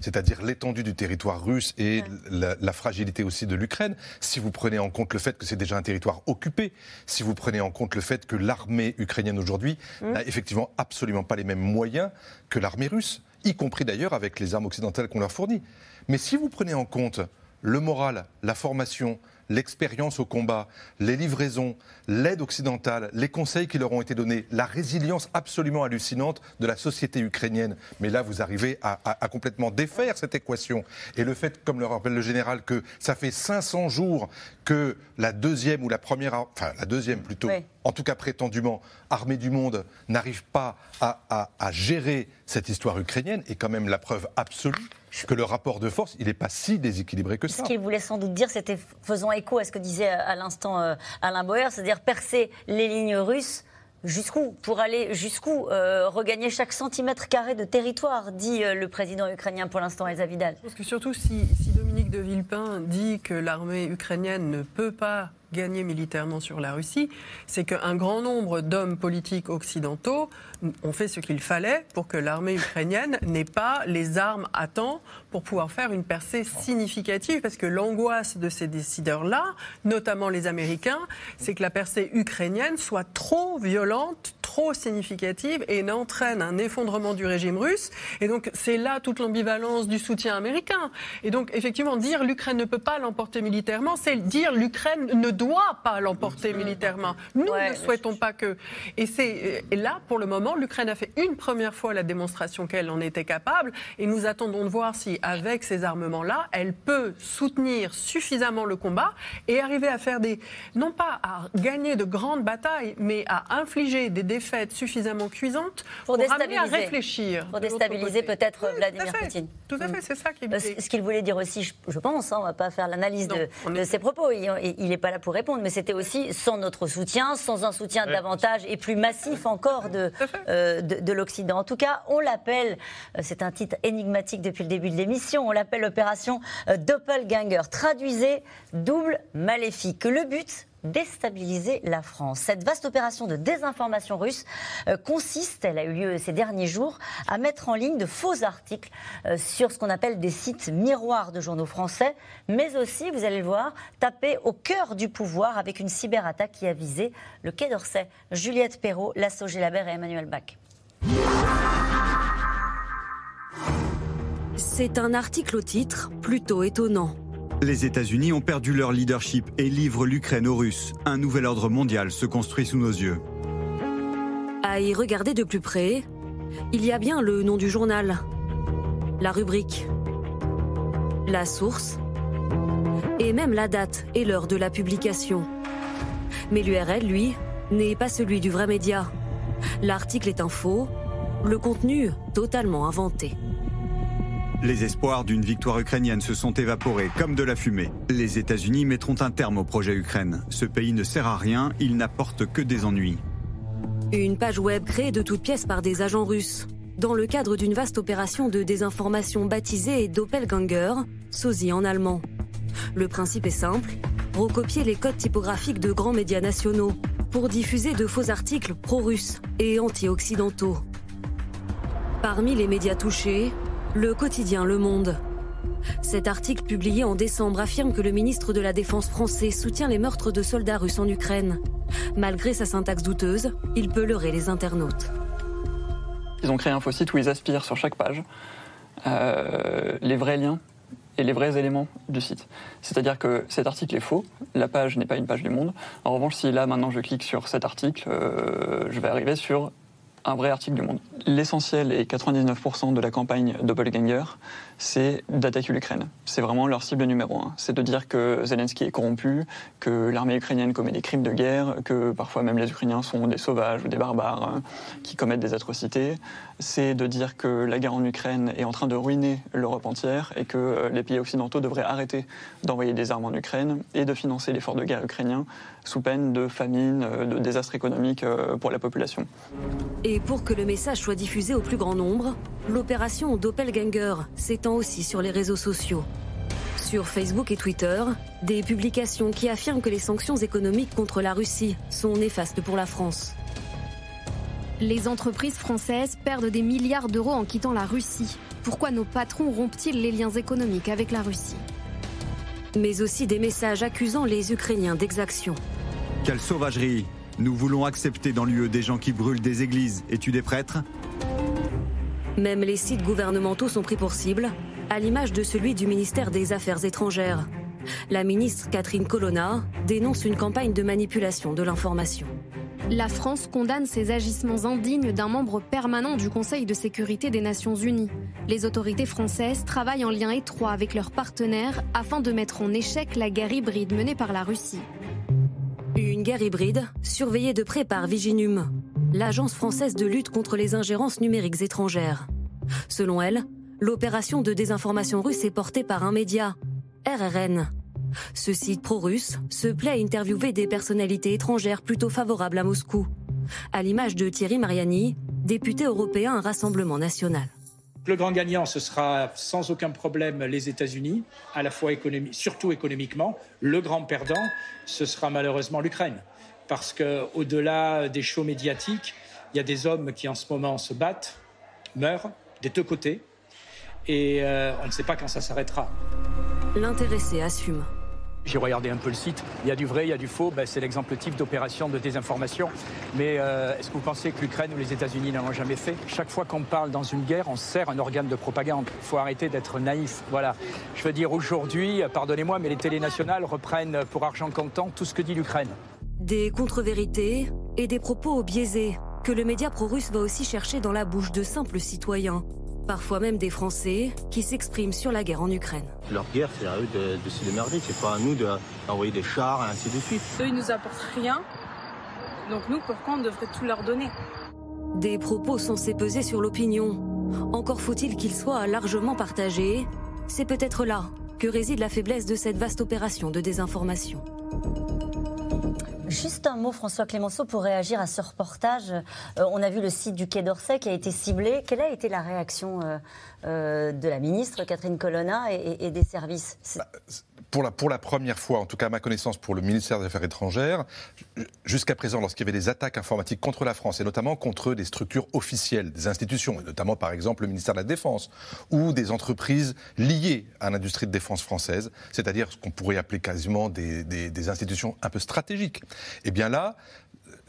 c'est-à-dire l'étendue du territoire russe et la, fragilité aussi de l'Ukraine, si vous prenez en compte le fait que c'est déjà un territoire occupé, si vous prenez en compte le fait que l'armée ukrainienne aujourd'hui mmh. n'a effectivement absolument pas les mêmes moyens que l'armée russe, y compris d'ailleurs avec les armes occidentales qu'on leur fournit. Mais si vous prenez en compte le moral, la formation, l'expérience au combat, les livraisons, l'aide occidentale, les conseils qui leur ont été donnés, la résilience absolument hallucinante de la société ukrainienne. Mais là, vous arrivez à, complètement défaire cette équation. Et le fait, comme le rappelle le général, que ça fait 500 jours que la deuxième ou la première, enfin la deuxième plutôt, en tout cas prétendument, armée du monde n'arrive pas à, à gérer cette histoire ukrainienne est quand même la preuve absolue que le rapport de force, il n'est pas si déséquilibré que ça. Ce qu'il voulait sans doute dire, c'était faisant écho à ce que disait à l'instant euh, Alain Boer, c'est-à-dire percer les lignes russes Jusqu'où Pour aller jusqu'où euh, Regagner chaque centimètre carré de territoire, dit euh, le président ukrainien pour l'instant, Elsa Vidal. Je pense que surtout si, si Dominique de Villepin dit que l'armée ukrainienne ne peut pas gagner militairement sur la Russie, c'est qu'un grand nombre d'hommes politiques occidentaux ont fait ce qu'il fallait pour que l'armée ukrainienne n'ait pas les armes à temps pour pouvoir faire une percée significative. Parce que l'angoisse de ces décideurs-là, notamment les Américains, c'est que la percée ukrainienne soit trop violente, trop significative et n'entraîne un effondrement du régime russe. Et donc c'est là toute l'ambivalence du soutien américain. Et donc effectivement, dire l'Ukraine ne peut pas l'emporter militairement, c'est dire l'Ukraine ne doit pas l'emporter militairement. Nous ne souhaitons pas que. Et, c'est, là, pour le moment, l'Ukraine a fait une première fois la démonstration qu'elle en était capable. Et nous attendons de voir si, avec ces armements-là, elle peut soutenir suffisamment le combat et arriver à faire des. non pas à gagner de grandes batailles, mais à infliger des défaites suffisamment cuisantes pour, pour amener à réfléchir. Pour déstabiliser peut-être Vladimir Poutine. Tout à fait, c'est ça qu'il Ce qu'il voulait dire aussi, je, pense, hein, on ne va pas faire l'analyse de, de ses propos, il n'est pas là pour répondre, mais c'était aussi sans notre soutien, sans un soutien davantage et plus massif encore de, euh, de, l'Occident. En tout cas, on l'appelle, euh, c'est un titre énigmatique depuis le début de l'émission, on l'appelle opération euh, Doppelganger. Traduisez double maléfique. Le but, déstabiliser la France. Cette vaste opération de désinformation russe euh, consiste, elle a eu lieu ces derniers jours, à mettre en ligne de faux articles euh, sur ce qu'on appelle des sites miroirs de journaux français, mais aussi, vous allez le voir, taper au cœur du pouvoir avec une cyberattaque qui a visé le Quai d'Orsay. Juliette Perrault, Lasso Gélabert et Emmanuel Bach. C'est un article au titre plutôt étonnant. Les États-Unis ont perdu leur leadership et livrent l'Ukraine aux Russes. Un nouvel ordre mondial se construit sous nos yeux. À y regarder de plus près, il y a bien le nom du journal, la rubrique, la source et même la date et l'heure de la publication. Mais l'URL, lui, n'est pas celui du vrai média. L'article est un faux, le contenu totalement inventé. Les espoirs d'une victoire ukrainienne se sont évaporés comme de la fumée. Les États-Unis mettront un terme au projet Ukraine. Ce pays ne sert à rien, il n'apporte que des ennuis. Une page web créée de toutes pièces par des agents russes, dans le cadre d'une vaste opération de désinformation baptisée Doppelganger, sosie en allemand. Le principe est simple, recopier les codes typographiques de grands médias nationaux pour diffuser de faux articles pro-russes et anti-occidentaux. Parmi les médias touchés, le quotidien Le Monde. Cet article publié en décembre affirme que le ministre de la Défense français soutient les meurtres de soldats russes en Ukraine. Malgré sa syntaxe douteuse, il peut leurrer les internautes. Ils ont créé un faux site où ils aspirent sur chaque page euh, les vrais liens et les vrais éléments du site. C'est-à-dire que cet article est faux, la page n'est pas une page du monde. En revanche, si là maintenant je clique sur cet article, euh, je vais arriver sur un vrai article du Monde. L'essentiel et 99% de la campagne Doppelganger, c'est d'attaquer l'Ukraine. C'est vraiment leur cible numéro un. C'est de dire que Zelensky est corrompu, que l'armée ukrainienne commet des crimes de guerre, que parfois même les Ukrainiens sont des sauvages ou des barbares hein, qui commettent des atrocités. C'est de dire que la guerre en Ukraine est en train de ruiner l'Europe entière et que euh, les pays occidentaux devraient arrêter d'envoyer des armes en Ukraine et de financer l'effort de guerre ukrainien sous peine de famine, euh, de désastre économique euh, pour la population. Et pour que le message soit diffusé au plus grand nombre, l'opération Doppelganger s'étend aussi sur les réseaux sociaux. Sur Facebook et Twitter, des publications qui affirment que les sanctions économiques contre la Russie sont néfastes pour la France. Les entreprises françaises perdent des milliards d'euros en quittant la Russie. pourquoi nos patrons rompent-ils les liens économiques avec la Russie? Mais aussi des messages accusant les Ukrainiens d'exaction. Quelle sauvagerie Nous voulons accepter dans l'UE des gens qui brûlent des églises et tuent des prêtres? Même les sites gouvernementaux sont pris pour cible, à l'image de celui du ministère des Affaires étrangères. La ministre Catherine Colonna dénonce une campagne de manipulation de l'information. La France condamne ces agissements indignes d'un membre permanent du Conseil de sécurité des Nations Unies. Les autorités françaises travaillent en lien étroit avec leurs partenaires afin de mettre en échec la guerre hybride menée par la Russie. Une guerre hybride surveillée de près par Viginum, l'agence française de lutte contre les ingérences numériques étrangères. Selon elle, l'opération de désinformation russe est portée par un média, RRN. Ce site pro-russe se plaît à interviewer des personnalités étrangères plutôt favorables à Moscou, à l'image de Thierry Mariani, député européen à Rassemblement national. Le grand gagnant, ce sera sans aucun problème les États-Unis, à la fois surtout économiquement. Le grand perdant, ce sera malheureusement l'Ukraine, parce que au-delà des shows médiatiques, il y a des hommes qui en ce moment se battent, meurent des deux côtés, et euh, on ne sait pas quand ça s'arrêtera. L'intéressé assume. J'ai regardé un peu le site. Il y a du vrai, il y a du faux. Ben, c'est l'exemple type d'opération de désinformation. Mais euh, est-ce que vous pensez que l'Ukraine ou les États-Unis n'en ont jamais fait? Chaque fois qu'on parle dans une guerre, on sert un organe de propagande. Il faut arrêter d'être naïf. Voilà. Je veux dire, aujourd'hui, pardonnez-moi, mais les télés nationales reprennent pour argent comptant tout ce que dit l'Ukraine. Des contre-vérités et des propos biaisés que le média pro-russe va aussi chercher dans la bouche de simples citoyens parfois même des Français, qui s'expriment sur la guerre en Ukraine. Leur guerre, c'est à eux de, de se démerder, c'est pas à nous d'envoyer des chars et ainsi de suite. Eux, ils nous apportent rien, donc nous, pourquoi on devrait tout leur donner? Des propos censés peser sur l'opinion. Encore faut-il qu'ils soient largement partagés. C'est peut-être là que réside la faiblesse de cette vaste opération de désinformation. Juste un mot, François Clémenceau, pour réagir à ce reportage. Euh, on a vu le site du Quai d'Orsay qui a été ciblé. Quelle a été la réaction euh, euh, de la ministre Catherine Colonna et, des services? Bah, pour la, première fois, en tout cas à ma connaissance, pour le ministère des Affaires étrangères, jusqu'à présent, lorsqu'il y avait des attaques informatiques contre la France, et notamment contre des structures officielles, des institutions, notamment par exemple le ministère de la Défense, ou des entreprises liées à l'industrie de défense française, c'est-à-dire ce qu'on pourrait appeler quasiment des, institutions un peu stratégiques, eh bien là,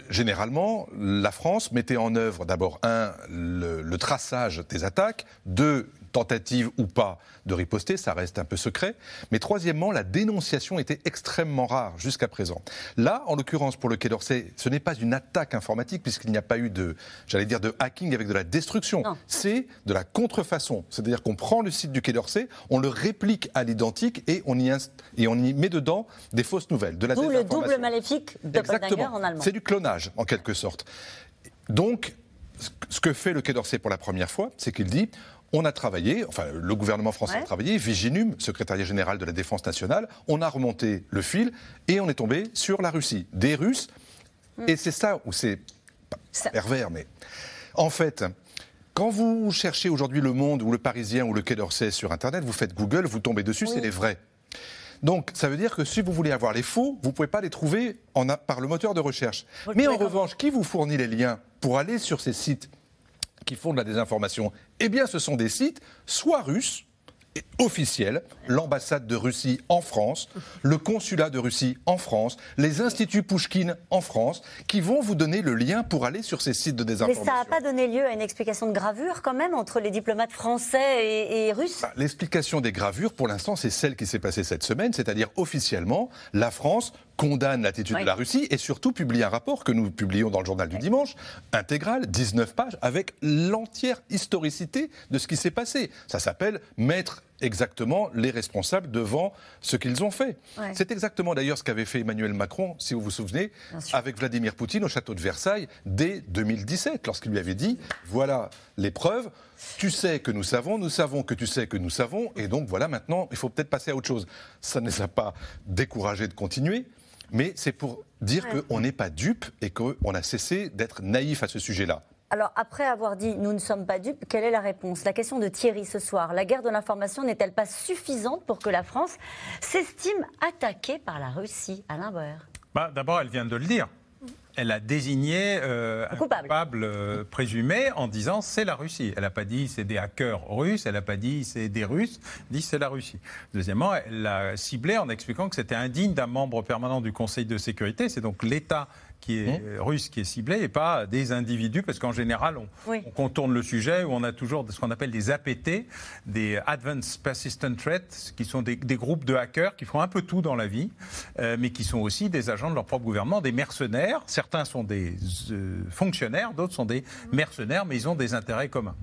généralement, la France mettait en œuvre d'abord, un, le, traçage des attaques, deux, tentative ou pas de riposter, ça reste un peu secret. Mais troisièmement, la dénonciation était extrêmement rare jusqu'à présent. Là, en l'occurrence, pour le Quai d'Orsay, ce n'est pas une attaque informatique puisqu'il n'y a pas eu de, j'allais dire, de hacking avec de la destruction. C'est de la contrefaçon. C'est-à-dire qu'on prend le site du Quai d'Orsay, on le réplique à l'identique et on y, et on y met dedans des fausses nouvelles, de la D'où le double maléfique de en allemand. C'est du clonage, en quelque sorte. Donc, ce que fait le Quai d'Orsay pour la première fois, c'est qu'il dit on a travaillé, enfin le gouvernement français a travaillé, Viginum, secrétariat général de la Défense nationale, on a remonté le fil et on est tombé sur la Russie. Des Russes, hmm. et c'est ça où c'est pervers, mais en fait, quand vous cherchez aujourd'hui Le Monde ou Le Parisien ou le Quai d'Orsay sur Internet, vous faites Google, vous tombez dessus, c'est les vrais. Donc, ça veut dire que si vous voulez avoir les faux, vous ne pouvez pas les trouver en par le moteur de recherche. Mais en revanche, qui vous fournit les liens pour aller sur ces sites qui font de la désinformation Eh bien, ce sont des sites soit russes, officiels, l'ambassade de Russie en France, le consulat de Russie en France, les instituts Pouchkine en France, qui vont vous donner le lien pour aller sur ces sites de désinformation. Mais ça n'a pas donné lieu à une explication de gravure quand même entre les diplomates français et, russes? Bah, L'explication des gravures, pour l'instant, c'est celle qui s'est passée cette semaine, c'est-à-dire officiellement, la France condamne l'attitude de la Russie et surtout publie un rapport que nous publions dans le journal du dimanche, intégral, 19 pages, avec l'entière historicité de ce qui s'est passé. Ça s'appelle Mettre exactement les responsables devant ce qu'ils ont fait. C'est exactement d'ailleurs ce qu'avait fait Emmanuel Macron, si vous vous souvenez, avec Vladimir Poutine au château de Versailles dès 2017, lorsqu'il lui avait dit voilà les preuves, tu sais que nous savons, nous savons que tu sais que nous savons, et donc voilà maintenant, il faut peut-être passer à autre chose. Ça ne les a pas découragés de continuer. Mais c'est pour dire qu'on n'est pas dupe et qu'on a cessé d'être naïf à ce sujet-là. Alors, après avoir dit nous ne sommes pas dupes, quelle est la réponse? La question de Thierry ce soir. La guerre de l'information n'est-elle pas suffisante pour que la France s'estime attaquée par la Russie? Alain Boer bah, D'abord, elle vient de le dire. Elle a désigné euh, un Coupable. coupable euh, présumé en disant c'est la Russie. Elle n'a pas dit c'est des hackers russes, elle n'a pas dit c'est des Russes, elle dit c'est la Russie. Deuxièmement, elle l'a ciblé en expliquant que c'était indigne d'un membre permanent du Conseil de sécurité. C'est donc l'État qui est euh, russe qui est ciblé et pas des individus parce qu'en général on, Oui. on contourne le sujet où on a toujours ce qu'on appelle des APT, des Advanced Persistent Threats, qui sont des, des groupes de hackers qui font un peu tout dans la vie, euh, mais qui sont aussi des agents de leur propre gouvernement, des mercenaires. Certains sont des euh, fonctionnaires, d'autres sont des mercenaires, mais ils ont des intérêts communs.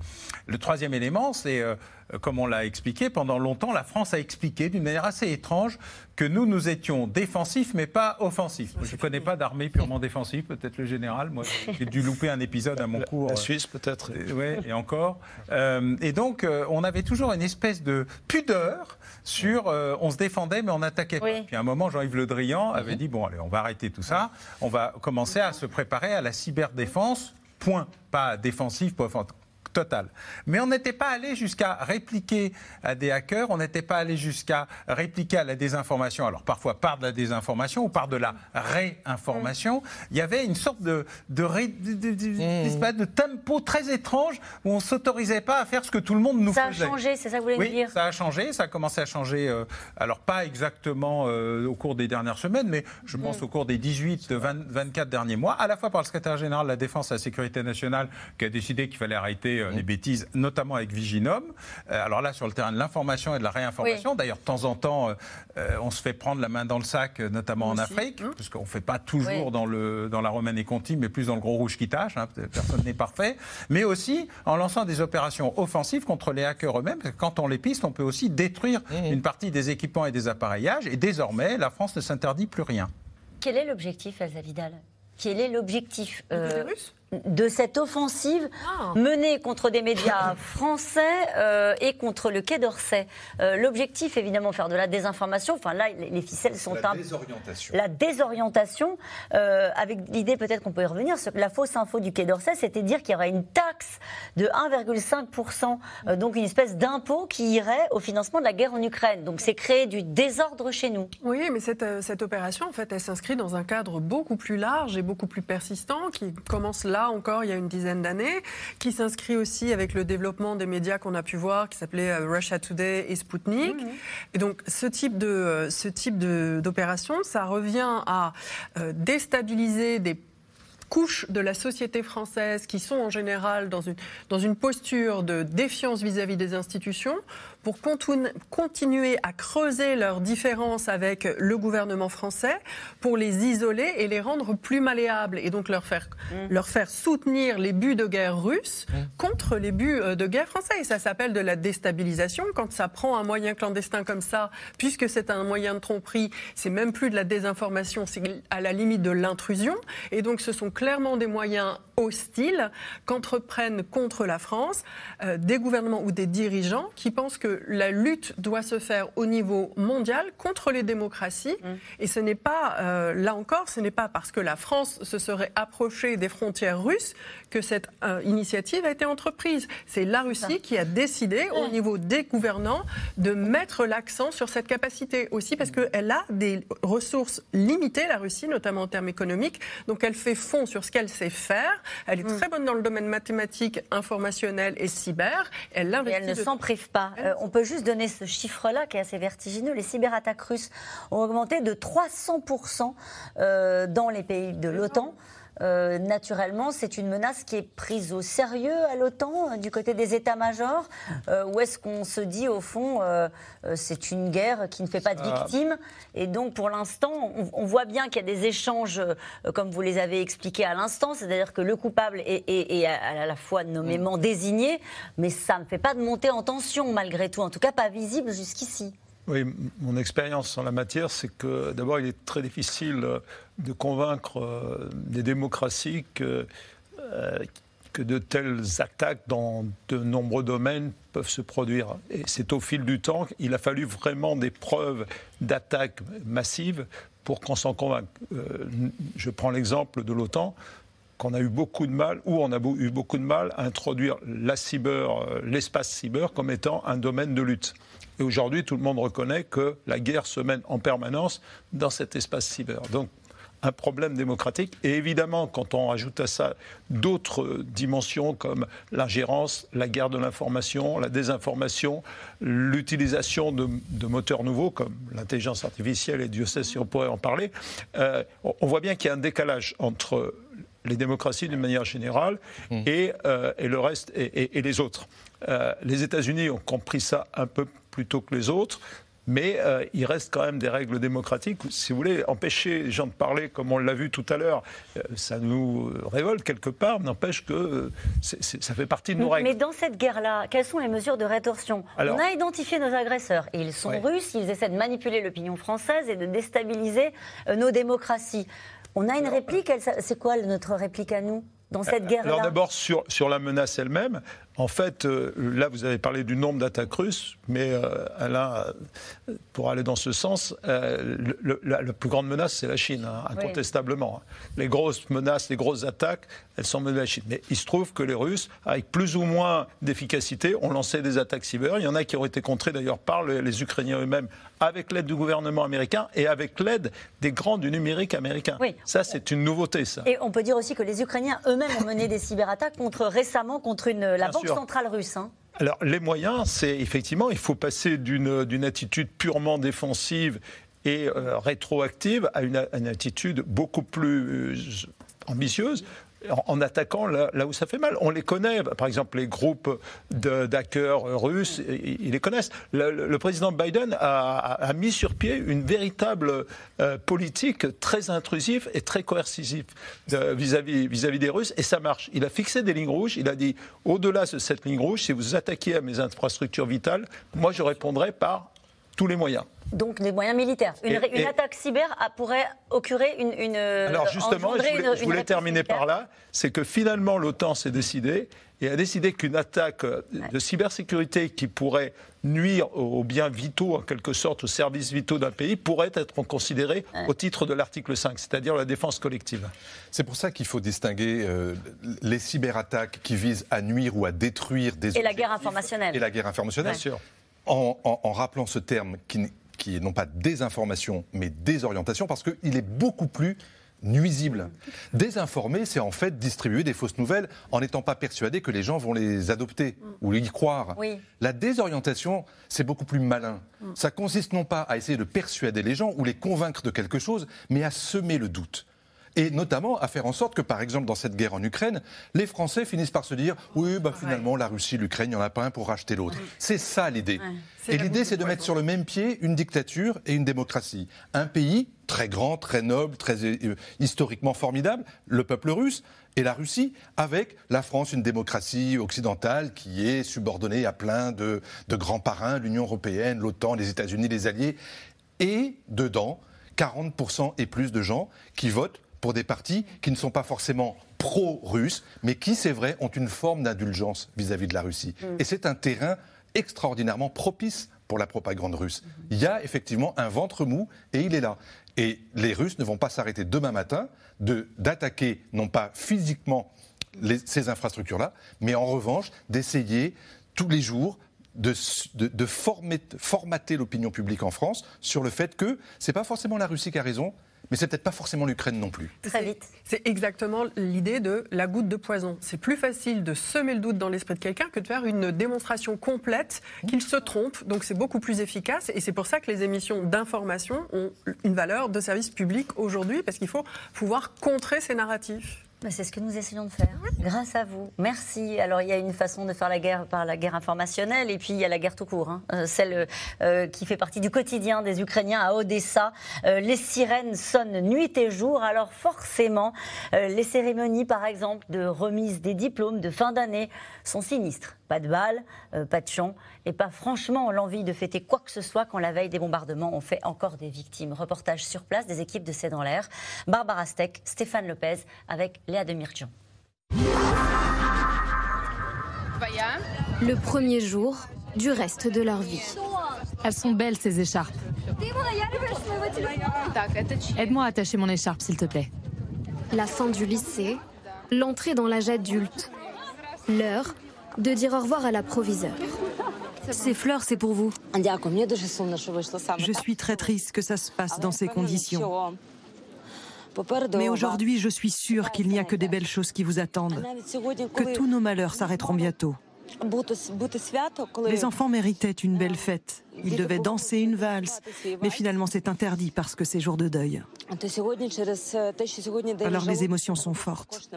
Le troisième élément, c'est euh, comme on l'a expliqué, pendant longtemps, la France a expliqué d'une manière assez étrange que nous, nous étions défensifs, mais pas offensifs. Je ne connais pas d'armée purement défensive, peut-être le général. Moi, j'ai dû louper un épisode à mon cours. La euh, Suisse, peut-être. oui, et encore. Euh, et donc, euh, on avait toujours une espèce de pudeur sur. euh, on se défendait, mais on n'attaquait pas. Puis à un moment, Jean-Yves Le Drian avait dit bon, allez, on va arrêter tout ça. On va commencer à se préparer à la cyberdéfense. Point. Pas défensive, pas offensive. Total. Mais on n'était pas allé jusqu'à répliquer à des hackers, on n'était pas allé jusqu'à répliquer à la désinformation, alors parfois par de la désinformation ou par de la réinformation. Il y avait une sorte de, de, ré- de- de- de- de tempo très étrange où on ne s'autorisait pas à faire ce que tout le monde nous Ça a faisait. changé, c'est ça que vous voulez Oui, dire? ça a changé, ça a commencé à changer, euh, alors pas exactement euh, au cours des dernières semaines, mais je pense au cours des 18, 20, 24 derniers mois, à la fois par le secrétaire général de la Défense et de la Sécurité nationale qui a décidé qu'il fallait arrêter euh, les bêtises, notamment avec Viginum. Euh, alors là, sur le terrain de l'information et de la réinformation, d'ailleurs, de temps en temps, euh, on se fait prendre la main dans le sac, notamment en Aussi. Afrique, parce qu'on ne fait pas toujours Oui. dans, le, dans la Romaine et Conti, mais plus dans le gros rouge qui tâche, hein, personne n'est parfait, mais aussi en lançant des opérations offensives contre les hackers eux-mêmes, parce que quand on les piste, on peut aussi détruire une partie des équipements et des appareillages, et désormais, la France ne s'interdit plus rien. Quel est l'objectif, Elsa Vidal? Quel est l'objectif euh, Des Russes de cette offensive Ah. menée contre des médias français euh, et contre le Quai d'Orsay Euh, L'objectif, évidemment, faire de la désinformation. Enfin, là, les les ficelles sont un désorientation. la désorientation, euh, avec l'idée peut-être qu'on peut y revenir, sur la fausse info du Quai d'Orsay, c'était dire qu'il y aurait une taxe de 1,5%, euh, donc une espèce d'impôt qui irait au financement de la guerre en Ukraine. Donc c'est créer du désordre chez nous. Oui, mais cette, cette opération, en fait, elle s'inscrit dans un cadre beaucoup plus large et beaucoup plus persistant, qui commence là encore il y a une dizaine d'années, qui s'inscrit aussi avec le développement des médias qu'on a pu voir, qui s'appelait euh, Russia Today et Sputnik. Et donc, ce type de, euh, ce type d'opération, ça revient à euh, déstabiliser des couches de la société française qui sont en général dans une, dans une posture de défiance vis-à-vis des institutions pour continuer à creuser leurs différences avec le gouvernement français, pour les isoler et les rendre plus malléables et donc leur faire, leur faire soutenir les buts de guerre russes contre les buts euh, de guerre français. Et ça s'appelle de la déstabilisation. Quand ça prend un moyen clandestin comme ça, puisque c'est un moyen de tromperie, c'est même plus de la désinformation, c'est à la limite de l'intrusion. Et donc ce sont clairement des moyens hostiles qu'entreprennent contre la France euh, des gouvernements ou des dirigeants qui pensent que la lutte doit se faire au niveau mondial contre les démocraties. Et ce n'est pas, euh, là encore, ce n'est pas parce que la France se serait approchée des frontières russes que cette euh, initiative a été entreprise. C'est la Russie qui a décidé, au niveau des gouvernants, de mettre l'accent sur cette capacité aussi parce qu'elle a des ressources limitées, la Russie, notamment en termes économiques. Donc elle fait fond sur ce qu'elle sait faire. Elle est très bonne dans le domaine mathématique, informationnel et cyber. Elle Et elle ne de- s'en prive pas. Euh, on peut juste donner ce chiffre-là qui est assez vertigineux. Les cyberattaques russes ont augmenté de 300% euh, dans les pays de l'OTAN. Euh, naturellement, c'est une menace qui est prise au sérieux à l'OTAN, euh, du côté des états-majors, euh, ou est-ce qu'on se dit au fond, euh, c'est une guerre qui ne fait pas de victimes. Et donc, pour l'instant, on, on voit bien qu'il y a des échanges, comme vous les avez expliqués à l'instant, c'est-à-dire que le coupable est, est- est à, la fois nommément désigné, mais ça ne fait pas de montée en tension, malgré tout, en tout cas pas visible jusqu'ici. Oui, mon expérience en la matière, c'est que d'abord, il est très difficile de convaincre euh, des démocraties que, euh, que de telles attaques dans de nombreux domaines peuvent se produire. Et c'est au fil du temps qu'il a fallu vraiment des preuves d'attaques massives pour qu'on s'en convainque. Euh, je prends l'exemple de l'OTAN qu'on a eu beaucoup de mal, ou on a eu beaucoup de mal à introduire euh, l'espace cyber comme étant un domaine de lutte. Et aujourd'hui, tout le monde reconnaît que la guerre se mène en permanence dans cet espace cyber. Donc, un problème démocratique. Et évidemment, quand on ajoute à ça d'autres dimensions comme l'ingérence, la guerre de l'information, la désinformation, l'utilisation de, moteurs nouveaux comme l'intelligence artificielle, et Dieu sait si on pourrait en parler, euh, on voit bien qu'il y a un décalage entre les démocraties d'une manière générale mmh. et, euh, et, le reste et, et les autres. Euh, les États-Unis ont compris ça un peu plus tôt que les autres. Mais euh, il reste quand même des règles démocratiques. Si vous voulez, empêcher les gens de parler, comme on l'a vu tout à l'heure, euh, ça nous révolte quelque part, n'empêche que ça fait partie de nos règles. Mais dans cette guerre-là, quelles sont les mesures de rétorsion? On a identifié nos agresseurs. Ils sont russes, ils essaient de manipuler l'opinion française et de déstabiliser nos démocraties. On a une réplique, c'est quoi notre réplique à nous dans cette guerre-là? Alors d'abord, sur, sur la menace elle-même, en fait, euh, là, vous avez parlé du nombre d'attaques russes, mais euh, Alain, euh, pour aller dans ce sens, la, plus grande menace, c'est la Chine, hein, incontestablement. Les grosses menaces, les grosses attaques, elles sont menées de la Chine. Mais il se trouve que les Russes, avec plus ou moins d'efficacité, ont lancé des attaques cyber. Il y en a qui ont été contrées d'ailleurs par les, Ukrainiens eux-mêmes, avec l'aide du gouvernement américain et avec l'aide des grands du numérique américain. Ça, c'est une nouveauté, ça. Et on peut dire aussi que les Ukrainiens eux-mêmes ont mené des cyberattaques contre, récemment contre une, la banque centrale russe. Hein. Alors, les moyens, c'est effectivement, il faut passer d'une attitude purement défensive et euh, rétroactive à une, une, attitude beaucoup plus euh, ambitieuse en attaquant là, où ça fait mal. On les connaît, par exemple les groupes d'hackers russes, ils les connaissent. Le, président Biden a, mis sur pied une véritable euh, politique très intrusive et très coercitive vis-à-vis vis -vis des Russes, et ça marche. Il a fixé des lignes rouges, il a dit, au-delà de cette ligne rouge, si vous attaquez à mes infrastructures vitales, moi je répondrai par tous les moyens. Donc des moyens militaires. Une, attaque cyber pourrait occurer une, une Alors justement, je voulais, terminer par là, c'est que finalement l'OTAN s'est décidé et a décidé qu'une attaque de cybersécurité qui pourrait nuire aux biens vitaux, en quelque sorte, aux services vitaux d'un pays, pourrait être considérée au titre de l'article 5, c'est-à-dire la défense collective. C'est pour ça qu'il faut distinguer euh, les cyberattaques qui visent à nuire ou à détruire des... Et la guerre informationnelle. Et la guerre informationnelle. Bien sûr. En, en, rappelant ce terme qui, qui est non pas désinformation, mais désorientation, parce qu'il est beaucoup plus nuisible. Désinformer, c'est en fait distribuer des fausses nouvelles en n'étant pas persuadé que les gens vont les adopter mm. ou y croire. La désorientation, c'est beaucoup plus malin. Mm. Ça consiste non pas à essayer de persuader les gens ou les convaincre de quelque chose, mais à semer le doute et notamment à faire en sorte que, par exemple, dans cette guerre en Ukraine, les Français finissent par se dire oui, bah, finalement, la Russie, l'Ukraine, il n'y en a pas un pour racheter l'autre. C'est ça l'idée. Et l'idée, c'est de mettre sur le même pied une dictature et une démocratie. Un pays très grand, très noble, très euh, historiquement formidable, le peuple russe, et la Russie, avec la France, une démocratie occidentale qui est subordonnée à plein de, de grands parrains, l'Union européenne, l'OTAN, les États-Unis, les alliés, et dedans, 40% et plus de gens qui votent pour des partis qui ne sont pas forcément pro-russes, mais qui, c'est vrai, ont une forme d'indulgence vis-à-vis de la Russie. Mm. Et c'est un terrain extraordinairement propice pour la propagande russe. Mm-hmm. Il y a effectivement un ventre mou et il est là. Et les Russes ne vont pas s'arrêter demain matin d'attaquer, non pas physiquement ces infrastructures-là, mais en revanche d'essayer tous les jours de, de, formater l'opinion publique en France sur le fait que ce n'est pas forcément la Russie qui a raison, mais c'est peut-être pas forcément l'Ukraine non plus. Très vite. C'est exactement l'idée de la goutte de poison. C'est plus facile de semer le doute dans l'esprit de quelqu'un que de faire une démonstration complète qu'il se trompe. Donc c'est beaucoup plus efficace et c'est pour ça que les émissions d'information ont une valeur de service public aujourd'hui parce qu'il faut pouvoir contrer ces narratifs. C'est ce que nous essayons de faire, grâce à vous. Merci. Alors, il y a une façon de faire la guerre par la guerre informationnelle, et puis il y a la guerre tout court, hein. euh, celle euh, qui fait partie du quotidien des Ukrainiens à Odessa. Euh, les sirènes sonnent nuit et jour, alors forcément, les cérémonies, par exemple, de remise des diplômes de fin d'année sont sinistres. Pas de balles, pas de chants, et pas franchement l'envie de fêter quoi que ce soit quand la veille des bombardements on fait encore des victimes. Reportage sur place des équipes de C'est dans l'air. Barbara Steck, Stéphane Lopez avec Léa Demirjian. Le premier jour du reste de leur vie. Elles sont belles ces écharpes. Aide-moi à attacher mon écharpe s'il te plaît. La fin du lycée, l'entrée dans l'âge adulte, l'heure de dire au revoir à la proviseure. Ces fleurs, c'est pour vous. Je suis très triste que ça se passe dans ces conditions. Mais aujourd'hui, je suis sûre qu'il n'y a que des belles choses qui vous attendent, que tous nos malheurs s'arrêteront bientôt. Les enfants méritaient une belle fête. Ils devaient danser une valse, mais finalement c'est interdit parce que c'est jour de deuil. Alors les émotions sont fortes.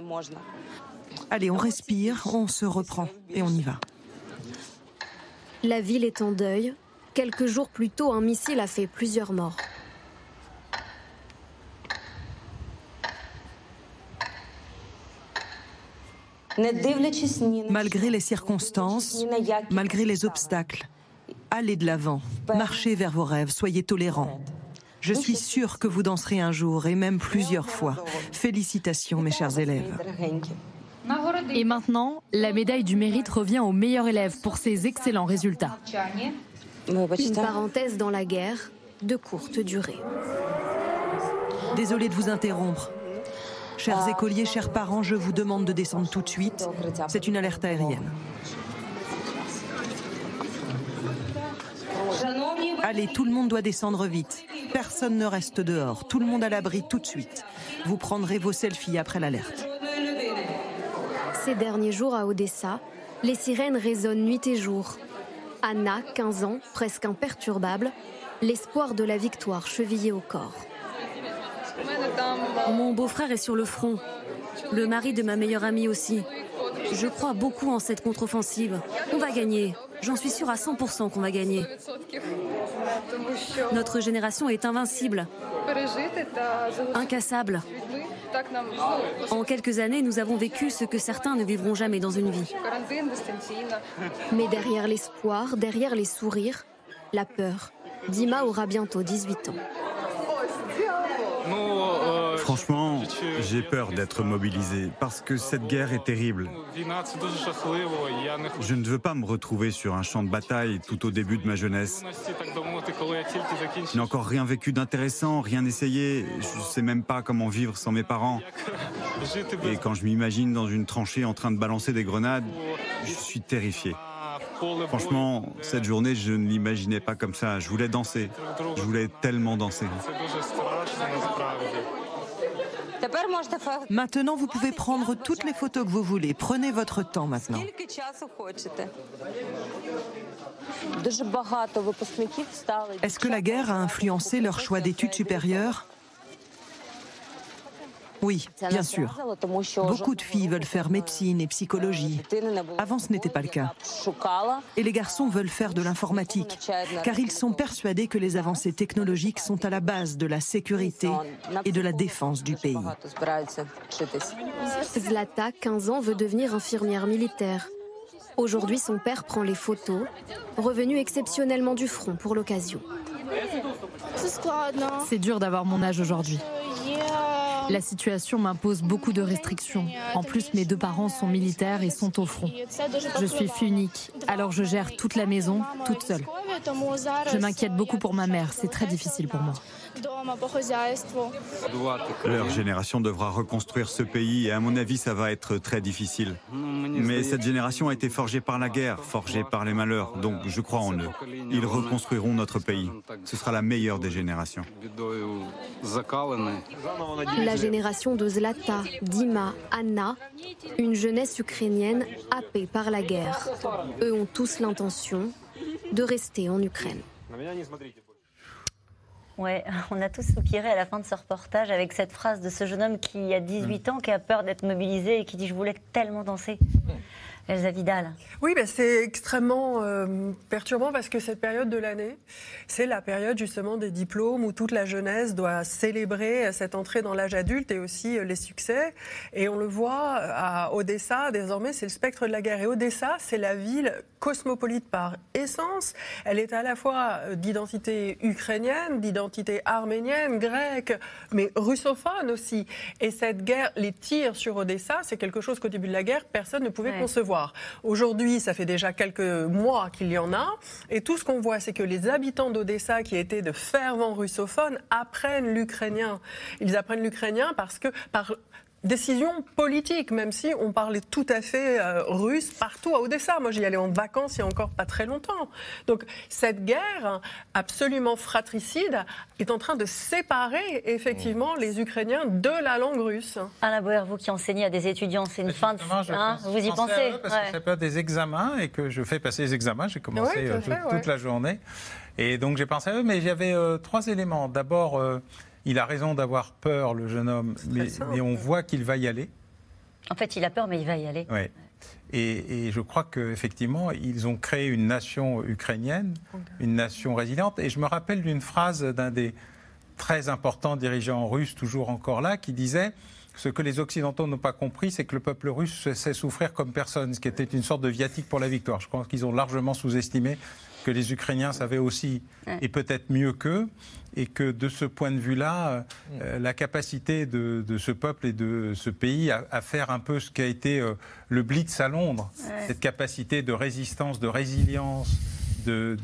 Allez, on respire, on se reprend et on y va. La ville est en deuil. Quelques jours plus tôt, un missile a fait plusieurs morts. Malgré les circonstances, malgré les obstacles, allez de l'avant, marchez vers vos rêves, soyez tolérants. Je suis sûre que vous danserez un jour et même plusieurs fois. Félicitations mes chers élèves. Et maintenant, la médaille du mérite revient aux meilleurs élèves pour ses excellents résultats. Une parenthèse dans la guerre de courte durée. Désolée de vous interrompre. Chers écoliers, chers parents, je vous demande de descendre tout de suite. C'est une alerte aérienne. Allez, tout le monde doit descendre vite. Personne ne reste dehors. Tout le monde à l'abri tout de suite. Vous prendrez vos selfies après l'alerte. Ces derniers jours à Odessa, les sirènes résonnent nuit et jour. Anna, 15 ans, presque imperturbable, l'espoir de la victoire chevillé au corps. Mon beau-frère est sur le front. Le mari de ma meilleure amie aussi. Je crois beaucoup en cette contre-offensive. On va gagner. J'en suis sûre à 100% qu'on va gagner. Notre génération est invincible. Incassable. En quelques années, nous avons vécu ce que certains ne vivront jamais dans une vie. Mais derrière l'espoir, derrière les sourires, la peur. Dima aura bientôt 18 ans. Franchement, j'ai peur d'être mobilisé parce que cette guerre est terrible. Je ne veux pas me retrouver sur un champ de bataille tout au début de ma jeunesse. Je n'ai encore rien vécu d'intéressant, rien essayé. Je ne sais même pas comment vivre sans mes parents. Et quand je m'imagine dans une tranchée en train de balancer des grenades, je suis terrifié. Franchement, cette journée, je ne l'imaginais pas comme ça. Je voulais danser. Je voulais tellement danser. Maintenant, vous pouvez prendre toutes les photos que vous voulez. Prenez votre temps maintenant. Est-ce que la guerre a influencé leur choix d'études supérieures? Oui, bien sûr. Beaucoup de filles veulent faire médecine et psychologie. Avant, ce n'était pas le cas. Et les garçons veulent faire de l'informatique, car ils sont persuadés que les avancées technologiques sont à la base de la sécurité et de la défense du pays. Zlata, 15 ans, veut devenir infirmière militaire. Aujourd'hui, son père prend les photos, revenu exceptionnellement du front pour l'occasion. C'est dur d'avoir mon âge aujourd'hui. La situation m'impose beaucoup de restrictions. En plus, mes deux parents sont militaires et sont au front. Je suis fille unique, alors je gère toute la maison toute seule. Je m'inquiète beaucoup pour ma mère, c'est très difficile pour moi. Leur génération devra reconstruire ce pays et à mon avis ça va être très difficile. Mais cette génération a été forgée par la guerre, forgée par les malheurs, donc je crois en eux. Ils reconstruiront notre pays. Ce sera la meilleure des générations. La génération de Zlata, Dima, Anna, une jeunesse ukrainienne happée par la guerre. Eux ont tous l'intention de rester en Ukraine. Ouais, on a tous soupiré à la fin de ce reportage avec cette phrase de ce jeune homme qui a 18 ans, qui a peur d'être mobilisé et qui dit Je voulais tellement danser. Elsa Vidal. Oui, ben c'est extrêmement euh, perturbant parce que cette période de l'année, c'est la période justement des diplômes où toute la jeunesse doit célébrer cette entrée dans l'âge adulte et aussi euh, les succès. Et on le voit à Odessa, désormais, c'est le spectre de la guerre. Et Odessa, c'est la ville cosmopolite par essence. Elle est à la fois euh, d'identité ukrainienne, d'identité arménienne, grecque, mais russophone aussi. Et cette guerre, les tirs sur Odessa, c'est quelque chose qu'au début de la guerre, personne ne pouvait concevoir. Aujourd'hui, ça fait déjà quelques mois qu'il y en a. Et tout ce qu'on voit, c'est que les habitants d'Odessa, qui étaient de fervents russophones, apprennent l'ukrainien. Ils apprennent l'ukrainien parce que par décision politique, même si on parlait tout à fait euh, russe partout à Odessa. Moi, j'y allais en vacances il y a encore pas très longtemps. Donc, cette guerre absolument fratricide est en train de séparer effectivement les Ukrainiens de la langue russe. Alain Boer, vous qui enseignez à des étudiants, c'est une fin de. Hein, vous y pensez Parce que c'est pas des examens et que je fais passer les examens. J'ai commencé euh, toute la journée. Et donc j'ai pensé à eux, mais j'avais euh, trois éléments. D'abord, il a raison d'avoir peur, le jeune homme, mais, on voit qu'il va y aller. En fait, il a peur, mais il va y aller. Oui. Et, je crois qu'effectivement, ils ont créé une nation ukrainienne, une nation résiliente. Et je me rappelle d'une phrase d'un des très importants dirigeants russes, toujours encore là, qui disait ce que les Occidentaux n'ont pas compris, c'est que le peuple russe sait souffrir comme personne, ce qui était une sorte de viatique pour la victoire. Je pense qu'ils ont largement sous-estimé que les Ukrainiens savaient aussi, et peut-être mieux qu'eux, et que de ce point de vue-là, euh, la capacité de, ce peuple et de ce pays à, faire un peu ce qui a été euh, le Blitz à Londres, cette capacité de résistance, de résilience, de,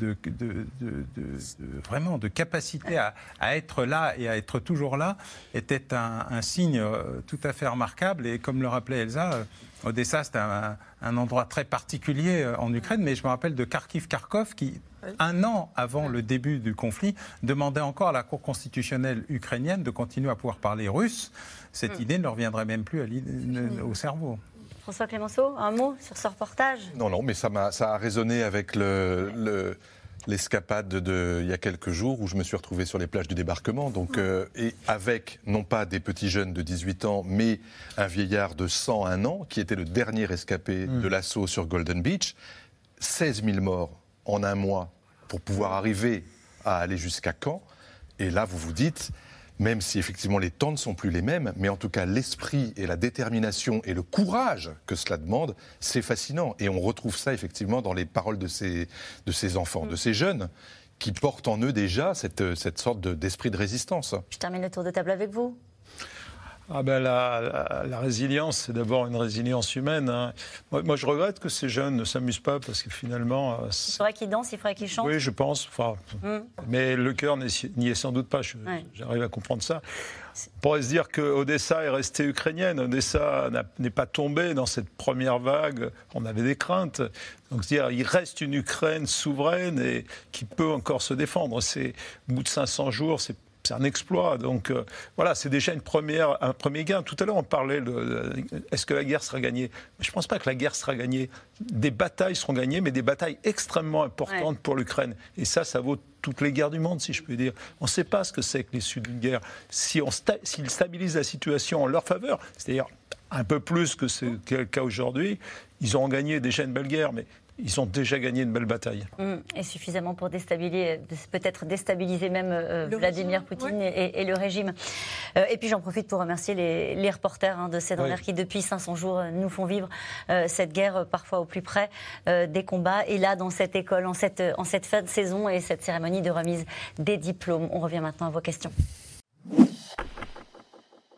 vraiment de capacité à, être là et à être toujours là était un, signe euh, tout à fait remarquable. Et comme le rappelait Elsa, Odessa, c'est un, un, endroit très particulier en Ukraine, mais je me rappelle de Kharkiv-Kharkov qui un an avant le début du conflit, demandait encore à la Cour constitutionnelle ukrainienne de continuer à pouvoir parler russe. Cette hmm. idée ne leur viendrait même plus au cerveau. François Clémenceau, un mot sur ce reportage? Non, non, mais ça, a, ça a résonné avec le, l'escapade de il y a quelques jours où je me suis retrouvé sur les plages du débarquement, donc, euh, et avec non pas des petits jeunes de 18 ans, mais un vieillard de 101 ans qui était le dernier escapé hmm. de l'assaut sur Golden Beach. 16 000 morts en un mois pour pouvoir arriver à aller jusqu'à quand. Et là, vous vous dites, même si effectivement les temps ne sont plus les mêmes, mais en tout cas l'esprit et la détermination et le courage que cela demande, c'est fascinant. Et on retrouve ça effectivement dans les paroles de ces, de ces enfants, de ces jeunes qui portent en eux déjà cette, cette sorte d'esprit de résistance. Je termine le tour de table avec vous ah ben la, la, résilience, c'est d'abord une résilience humaine. Hein. Moi, je regrette que ces jeunes ne s'amusent pas parce que finalement. Euh, il faudrait qu'ils dansent, il faudrait qu'ils chantent. Oui, je pense. Enfin, mm. Mais le cœur n'y est sans doute pas. J'arrive à comprendre ça. On pourrait se dire que Odessa est restée ukrainienne. Odessa n'est pas tombée dans cette première vague. On avait des craintes. Donc, dire, il reste une Ukraine souveraine et qui peut encore se défendre. C'est au bout de 500 jours, c'est c'est un exploit. Donc euh, voilà, c'est déjà une première, un premier gain. Tout à l'heure, on parlait de est-ce que la guerre sera gagnée? Je ne pense pas que la guerre sera gagnée. Des batailles seront gagnées, mais des batailles extrêmement importantes pour l'Ukraine. Et ça, ça vaut toutes les guerres du monde, si je peux dire. On ne sait pas ce que c'est que l'issue d'une guerre. Si on s'ils stabilisent la situation en leur faveur, c'est-à-dire un peu plus que c'est le cas aujourd'hui, ils auront gagné déjà une belle guerre. Mais ils ont déjà gagné une belle bataille. Mmh. et suffisamment pour déstabiliser, peut-être déstabiliser même euh, Vladimir Poutine et, le régime. Euh, et puis j'en profite pour remercier les, reporters hein, de C'est dans qui, depuis 500 jours, euh, nous font vivre cette guerre parfois au plus près des combats. Et là, dans cette école, en cette, en cette fin de saison et cette cérémonie de remise des diplômes. On revient maintenant à vos questions.